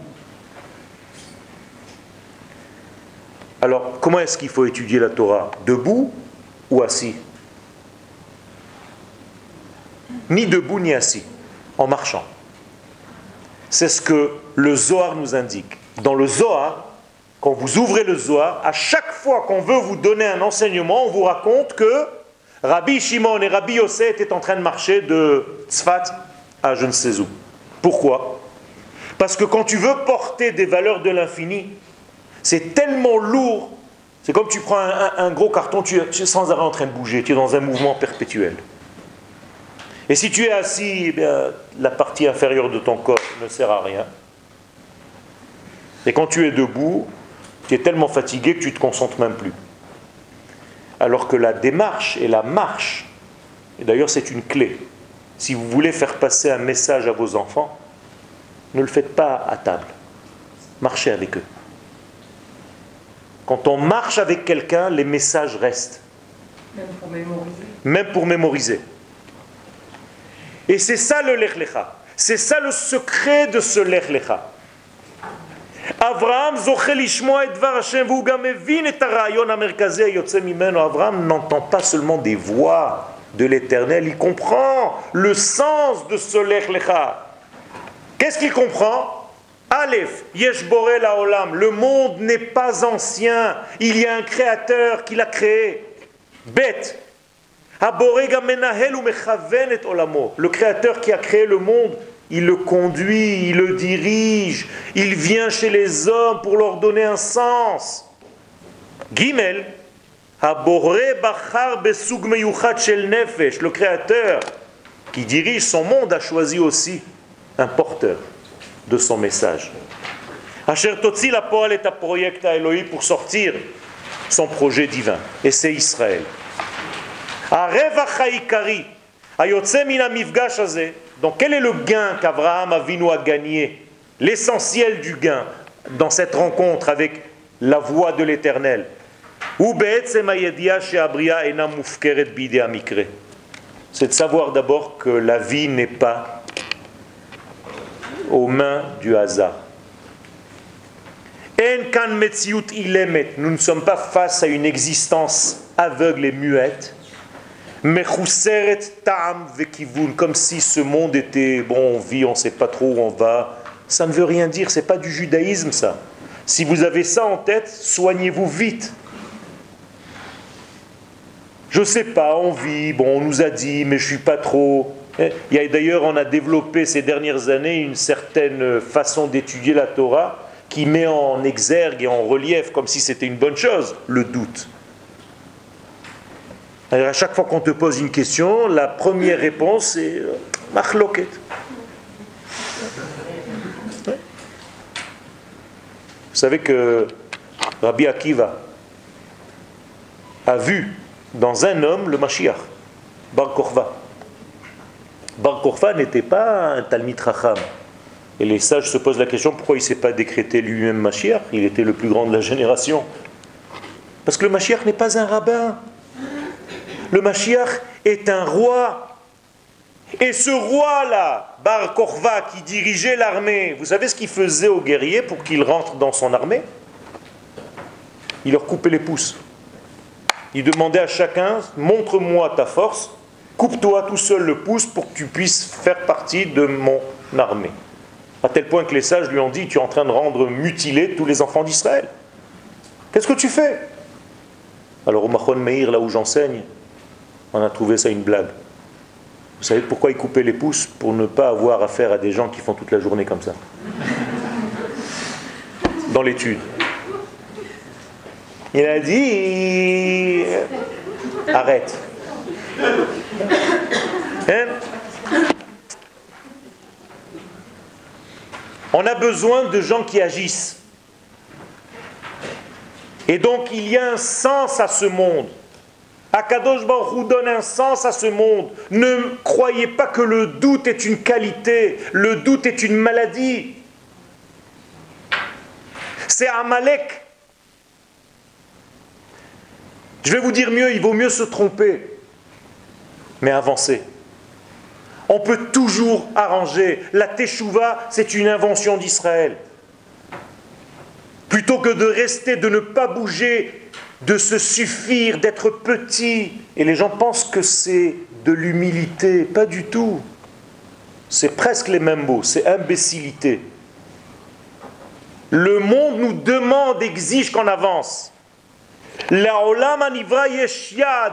Alors, comment est-ce qu'il faut étudier la Torah? Debout ou assis? Ni debout ni assis, en marchant. C'est ce que le Zohar nous indique. Dans le Zohar, quand vous ouvrez le Zohar, à chaque fois qu'on veut vous donner un enseignement, on vous raconte que Rabbi Shimon et Rabbi Yosef étaient en train de marcher de Tzfat à je ne sais où. Pourquoi? Parce que quand tu veux porter des valeurs de l'infini, c'est tellement lourd. C'est comme tu prends un, gros carton, tu es, sans arrêt en train de bouger, tu es dans un mouvement perpétuel. Et si tu es assis, eh bien, la partie inférieure de ton corps ne sert à rien. Et quand tu es debout, tu es tellement fatigué que tu ne te concentres même plus. Alors que la démarche et la marche, et d'ailleurs c'est une clé, si vous voulez faire passer un message à vos enfants, ne le faites pas à table. Marchez avec eux. Quand on marche avec quelqu'un, les messages restent. Même pour mémoriser. Même pour mémoriser. Et c'est ça le Lech Lecha. C'est ça le secret de ce Lech Lecha. Abraham Abraham n'entend pas seulement des voix de l'éternel, il comprend le sens de ce Lech Lecha. Qu'est-ce qu'il comprend? Aleph, Yesh la Olam, le monde n'est pas ancien, il y a un créateur qui l'a créé. Bet, le créateur qui a créé le monde, il le conduit, il le dirige, il vient chez les hommes pour leur donner un sens. Gimel, le créateur qui dirige son monde a choisi aussi un porteur de son message. Asher Totzi la Poal est un projet à Elohim pour sortir son projet divin. Et c'est Israël. Donc quel est le gain qu'Abraham Avinu a gagné? L'essentiel du gain dans cette rencontre avec la voix de l'Éternel. C'est de savoir d'abord que la vie n'est pas aux mains du hasard. Nous ne sommes pas face à une existence aveugle et muette, comme si ce monde était, bon, on vit, on ne sait pas trop où on va. Ça ne veut rien dire, c'est pas du judaïsme ça. Si vous avez ça en tête, soignez-vous vite. Je ne sais pas, on vit, bon, on nous a dit, mais je suis pas trop. Eh, d'ailleurs, on a développé ces dernières années une certaine façon d'étudier la Torah qui met en exergue et en relief, comme si c'était une bonne chose, le doute. Alors à chaque fois qu'on te pose une question, la première réponse est euh, machloket. Vous savez que Rabbi Akiva a vu dans un homme le Mashiach, Bar Korva. Bar Korva n'était pas un Talmid Racham. Et les sages se posent la question pourquoi il ne s'est pas décrété lui-même Mashiach? Il était le plus grand de la génération. Parce que le Mashiach n'est pas un rabbin. Le Mashiach est un roi. Et ce roi-là, Bar Korva, qui dirigeait l'armée, vous savez ce qu'il faisait aux guerriers pour qu'ils rentrent dans son armée? Il leur coupait les pouces. Il demandait à chacun, montre-moi ta force, coupe-toi tout seul le pouce pour que tu puisses faire partie de mon armée. À tel point que les sages lui ont dit, tu es en train de rendre mutilés tous les enfants d'Israël. Qu'est-ce que tu fais? Alors au Mahon Meir, là où j'enseigne, on a trouvé ça une blague. Vous savez pourquoi il coupait les pouces? Pour ne pas avoir affaire à des gens qui font toute la journée comme ça. Dans l'étude. Il a dit arrête. Hein? On a besoin de gens qui agissent. Et donc il y a un sens à ce monde. Akadosh Baruch donne un sens à ce monde. Ne croyez pas que le doute est une qualité, le doute est une maladie. C'est Amalek. Je vais vous dire mieux, il vaut mieux se tromper, mais avancer. On peut toujours arranger. La Teshuvah, c'est une invention d'Israël. Plutôt que de rester, de ne pas bouger, de se suffire, d'être petit. Et les gens pensent que c'est de l'humilité. Pas du tout. C'est presque les mêmes mots, c'est imbécilité. Le monde nous demande, exige qu'on avance. La olam anivra yesh il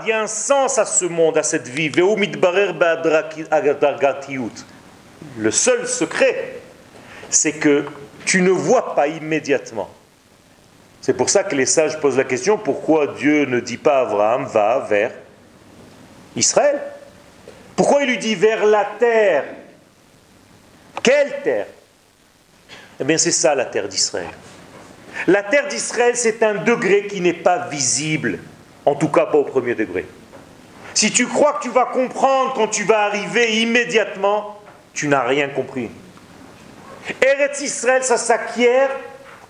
y a un sens à ce monde, à cette vie. Le seul secret, c'est que tu ne vois pas immédiatement. C'est pour ça que les sages posent la question pourquoi Dieu ne dit pas à Abraham va vers Israël? Pourquoi il lui dit vers la terre? Quelle terre? Eh bien, c'est ça la terre d'Israël. La terre d'Israël, c'est un degré qui n'est pas visible, en tout cas pas au premier degré. Si tu crois que tu vas comprendre quand tu vas arriver immédiatement, tu n'as rien compris. Eretz Israël, ça s'acquiert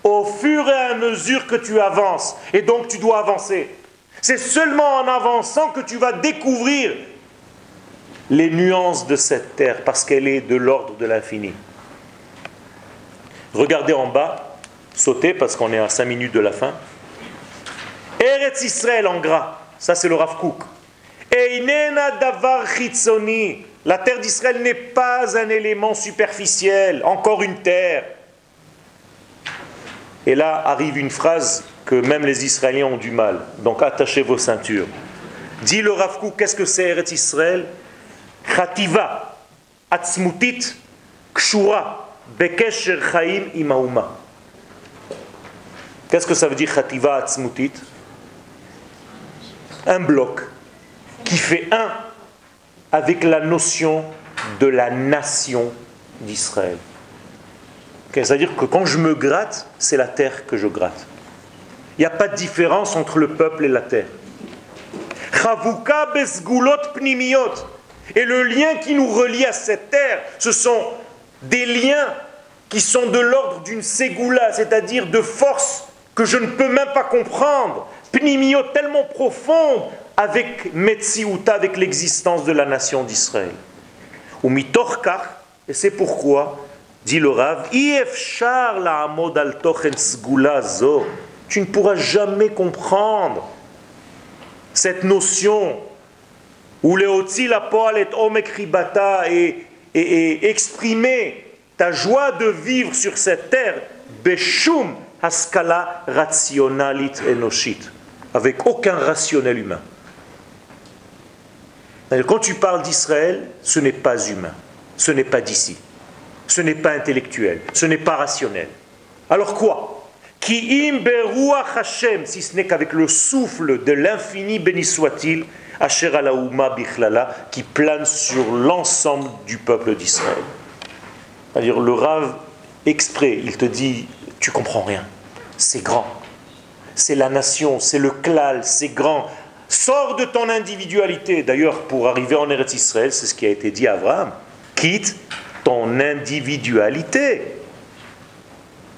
au fur et à mesure que tu avances. Et donc tu dois avancer. C'est seulement en avançant que tu vas découvrir les nuances de cette terre, parce qu'elle est de l'ordre de l'infini. Regardez en bas, sautez parce qu'on est à 5 minutes de la fin. Eretz Israël en gras, ça c'est le Rav Kook. Einena davar chitzoni. La terre d'Israël n'est pas un élément superficiel, encore une terre. Et là arrive une phrase que même les Israéliens ont du mal. Donc attachez vos ceintures. Dit le Rav qu'est-ce que c'est Eretz Israël Chativa, atzmutit, kshura, bekesher chaim imauma. Qu'est-ce que ça veut dire chativa atzmutit Un bloc qui fait un avec la notion de la nation d'Israël. C'est-à-dire que quand je me gratte, c'est la terre que je gratte. Il n'y a pas de différence entre le peuple et la terre. Et le lien qui nous relie à cette terre, ce sont des liens qui sont de l'ordre d'une ségoula, c'est-à-dire de force que je ne peux même pas comprendre, pnimio tellement profonde avec Metsiuta, avec l'existence de la nation d'Israël. Ou et c'est pourquoi, dit le Rav. Tu ne pourras jamais comprendre cette notion où le la poal et omekribata et, exprimer ta joie de vivre sur cette terre, beshum haskala rationalit enoshit, avec aucun rationnel humain. Quand tu parles d'Israël, ce n'est pas humain, ce n'est pas d'ici, ce n'est pas intellectuel, ce n'est pas rationnel. Alors quoi? Ki im Hashem, si ce n'est qu'avec le souffle de l'infini, béni soit-il, Asher bichlala, qui plane sur l'ensemble du peuple d'Israël. C'est-à-dire le Rav exprès, il te dit, tu comprends rien, c'est grand, c'est la nation, c'est le klal, c'est grand. Sors de ton individualité. D'ailleurs, pour arriver en Eretz Israël, c'est ce qui a été dit à Abraham. Quitte ton individualité.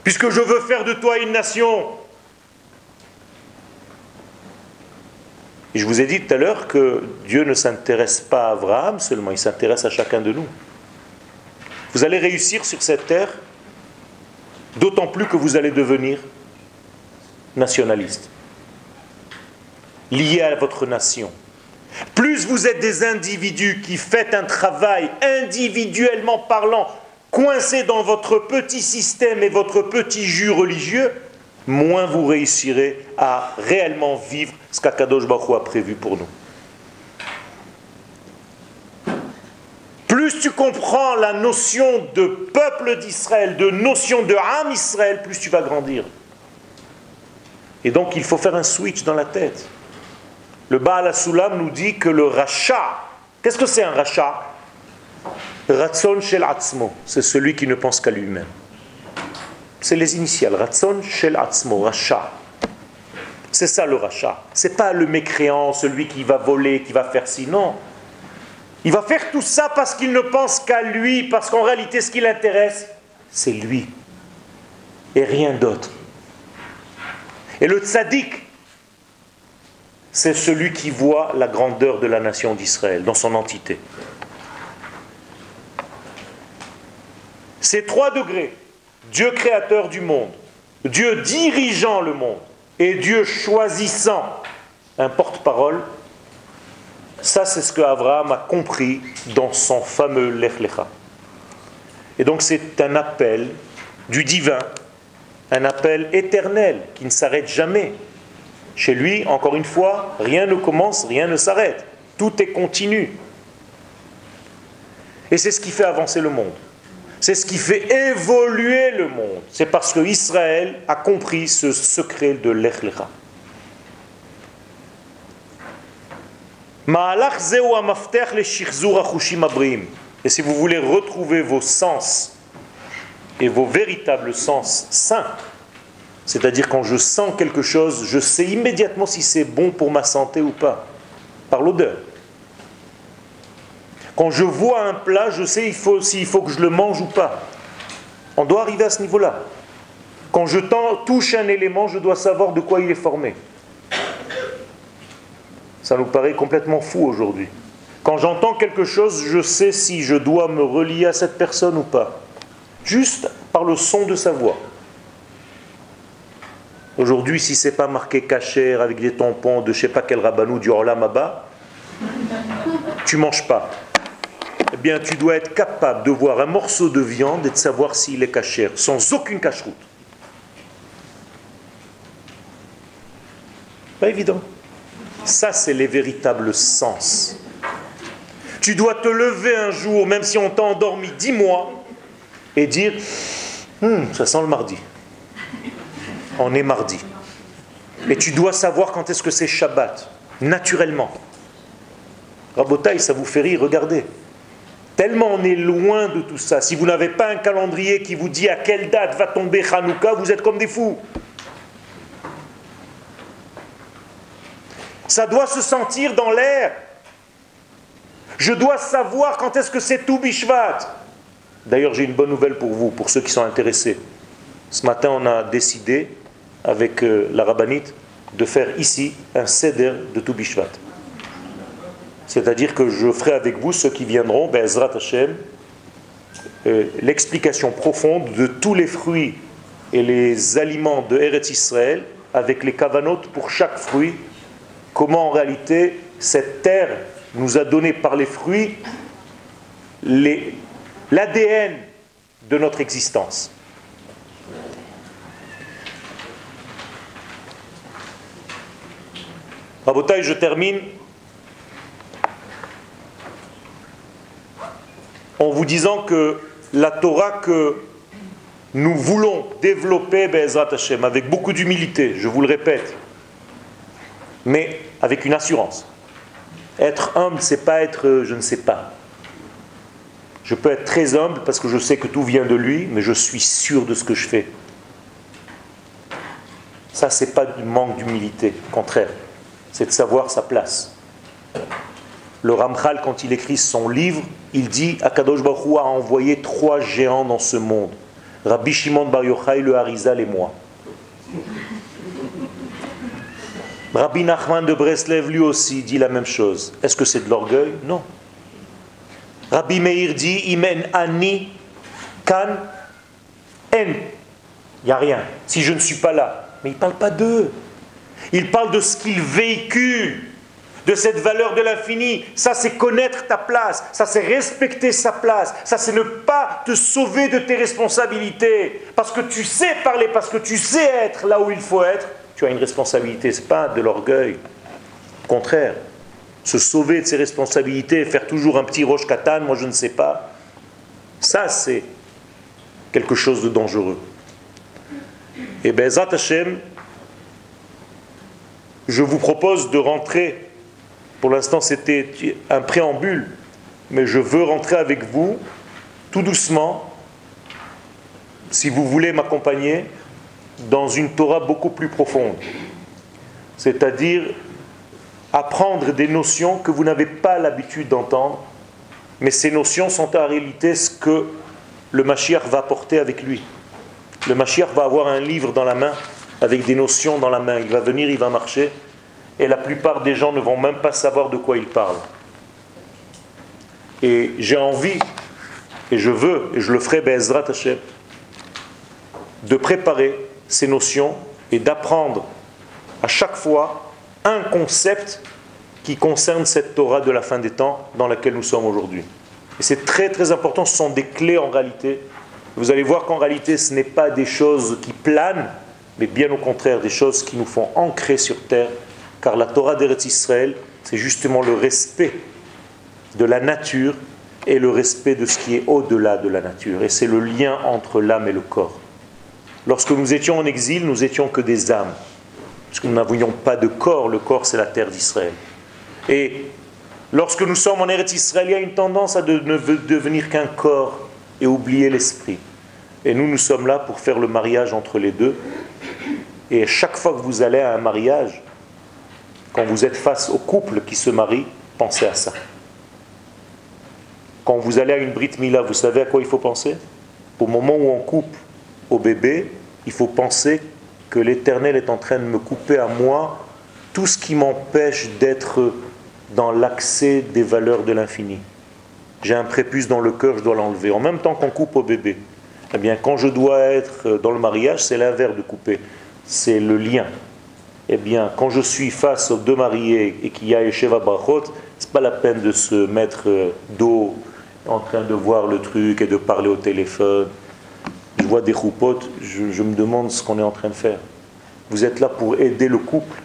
Puisque je veux faire de toi une nation Et je vous ai dit tout à l'heure que Dieu ne s'intéresse pas à Abraham seulement, il s'intéresse à chacun de nous. Vous allez réussir sur cette terre, d'autant plus que vous allez devenir nationaliste, lié à votre nation. Plus vous êtes des individus qui faites un travail individuellement parlant, coincés dans votre petit système et votre petit jus religieux, moins vous réussirez à réellement vivre ce qu'Akadosh Baruch a prévu pour nous. Plus tu comprends la notion de peuple d'Israël, de notion de âme Israël, plus tu vas grandir. Et donc il faut faire un switch dans la tête. Le Baal Asulam nous dit que le rachat, qu'est-ce que c'est un rachat? Ratson shel atzmo, c'est celui qui ne pense qu'à lui-même c'est les initiales. Ratson shel atzmo, racha. C'est ça le rachat. C'est pas le mécréant, celui qui va voler, qui va faire ci. Non. Il va faire tout ça parce qu'il ne pense qu'à lui, parce qu'en réalité, ce qui l'intéresse, c'est lui. Et rien d'autre. Et le tzaddik, c'est celui qui voit la grandeur de la nation d'Israël dans son entité. Ces trois degrés Dieu créateur du monde, Dieu dirigeant le monde et Dieu choisissant un porte-parole, ça c'est ce que Abraham a compris dans son fameux Lech Lecha. Et donc c'est un appel du divin, un appel éternel qui ne s'arrête jamais. Chez lui, encore une fois, rien ne commence, rien ne s'arrête. Tout est continu. Et c'est ce qui fait avancer le monde. C'est ce qui fait évoluer le monde. C'est parce que Israël a compris ce secret de l'Echlecha. Et si vous voulez retrouver vos sens et vos véritables sens sains, C'est-à-dire quand je sens quelque chose, je sais immédiatement si c'est bon pour ma santé ou pas, par l'odeur. Quand je vois un plat, je sais s'il faut, faut que je le mange ou pas. On doit arriver à ce niveau-là. Quand je touche un élément, je dois savoir de quoi il est formé. Ça nous paraît complètement fou aujourd'hui. Quand j'entends quelque chose, je sais si je dois me relier à cette personne ou pas. Juste par le son de sa voix. Aujourd'hui, si c'est pas marqué cachère avec des tampons de je sais pas quel rabanou du Orlamaba, tu manges pas. Eh bien, tu dois être capable de voir un morceau de viande et de savoir s'il est cachère, sans aucune cacheroute. Pas évident. Ça, c'est les véritables sens. Tu dois te lever un jour, même si on t'a endormi dix mois, et dire hum, ça sent le mardi on est mardi. Et tu dois savoir quand est-ce que c'est Shabbat, naturellement. Rabotaï, ça vous fait rire, regardez. Tellement on est loin de tout ça. Si vous n'avez pas un calendrier qui vous dit à quelle date va tomber Hanouka, vous êtes comme des fous. Ça doit se sentir dans l'air. Je dois savoir quand est-ce que c'est tout Bishvat. D'ailleurs, j'ai une bonne nouvelle pour vous, pour ceux qui sont intéressés. Ce matin, on a décidé avec euh, la rabbinite de faire ici un seder de tout Bishvat. C'est-à-dire que je ferai avec vous, ceux qui viendront, euh, l'explication profonde de tous les fruits et les aliments de Eretz Israël, avec les kavanotes pour chaque fruit, comment en réalité cette terre nous a donné par les fruits l'ADN de notre existence. Rabotaï, je termine en vous disant que la Torah que nous voulons développer Hashem, avec beaucoup d'humilité, je vous le répète, mais avec une assurance. Être humble, c'est pas être euh, je ne sais pas. Je peux être très humble parce que je sais que tout vient de lui, mais je suis sûr de ce que je fais. Ça, c'est pas du manque d'humilité, au contraire c'est de savoir sa place. Le Ramchal, quand il écrit son livre, il dit Akadosh Baruch a envoyé trois géants dans ce monde Rabbi Shimon Bar Yochai, le Harizal et moi. Rabbi Nachman de Breslev, lui aussi, dit la même chose. Est-ce que c'est de l'orgueil? Non. Rabbi Meir dit Imen Ani Kan En. Il n'y a rien. Si je ne suis pas là. Mais il ne parle pas d'eux. Il parle de ce qu'il véhicule, de cette valeur de l'infini. Ça, c'est connaître ta place. Ça, c'est respecter sa place. Ça, c'est ne pas te sauver de tes responsabilités. Parce que tu sais parler, parce que tu sais être là où il faut être, tu as une responsabilité. Ce n'est pas de l'orgueil. Au contraire, se sauver de ses responsabilités, faire toujours un petit roche katan, moi je ne sais pas. Ça, c'est quelque chose de dangereux. Et ben, Zat Hashem, je vous propose de rentrer, pour l'instant c'était un préambule, mais je veux rentrer avec vous tout doucement, si vous voulez m'accompagner, dans une Torah beaucoup plus profonde. C'est-à-dire apprendre des notions que vous n'avez pas l'habitude d'entendre, mais ces notions sont en réalité ce que le Mashiach va porter avec lui. Le Mashiach va avoir un livre dans la main avec des notions dans la main. Il va venir, il va marcher, et la plupart des gens ne vont même pas savoir de quoi il parle. Et j'ai envie, et je veux, et je le ferai, de préparer ces notions et d'apprendre à chaque fois un concept qui concerne cette Torah de la fin des temps dans laquelle nous sommes aujourd'hui. Et c'est très très important, ce sont des clés en réalité. Vous allez voir qu'en réalité ce n'est pas des choses qui planent, mais bien au contraire des choses qui nous font ancrer sur terre, car la Torah d'Eretz Israël, c'est justement le respect de la nature et le respect de ce qui est au-delà de la nature. Et c'est le lien entre l'âme et le corps. Lorsque nous étions en exil, nous étions que des âmes, parce nous n'avions pas de corps. Le corps, c'est la terre d'Israël. Et lorsque nous sommes en Eretz Israël, il y a une tendance à ne devenir qu'un corps et oublier l'esprit. Et nous, nous sommes là pour faire le mariage entre les deux Et chaque fois que vous allez à un mariage, quand vous êtes face au couple qui se marie, pensez à ça. Quand vous allez à une Brit Mila, vous savez à quoi il faut penser? Au moment où on coupe au bébé, il faut penser que l'Éternel est en train de me couper à moi tout ce qui m'empêche d'être dans l'accès des valeurs de l'infini. J'ai un prépuce dans le cœur, je dois l'enlever. En même temps qu'on coupe au bébé. Eh bien, quand je dois être dans le mariage, c'est l'inverse de couper. C'est le lien. Eh bien, quand je suis face aux deux mariés et qu'il y a Esheva Brachot, c'est pas la peine de se mettre euh, dos en train de voir le truc et de parler au téléphone. Je vois des roupotes, je, me demande ce qu'on est en train de faire. Vous êtes là pour aider le couple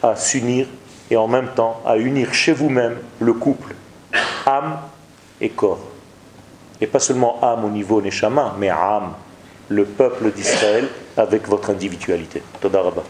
à s'unir et en même temps à unir chez vous-même le couple, âme et corps. Et pas seulement âme au niveau Neshama, mais âme, le peuple d'Israël avec votre individualité. Toda Rabba.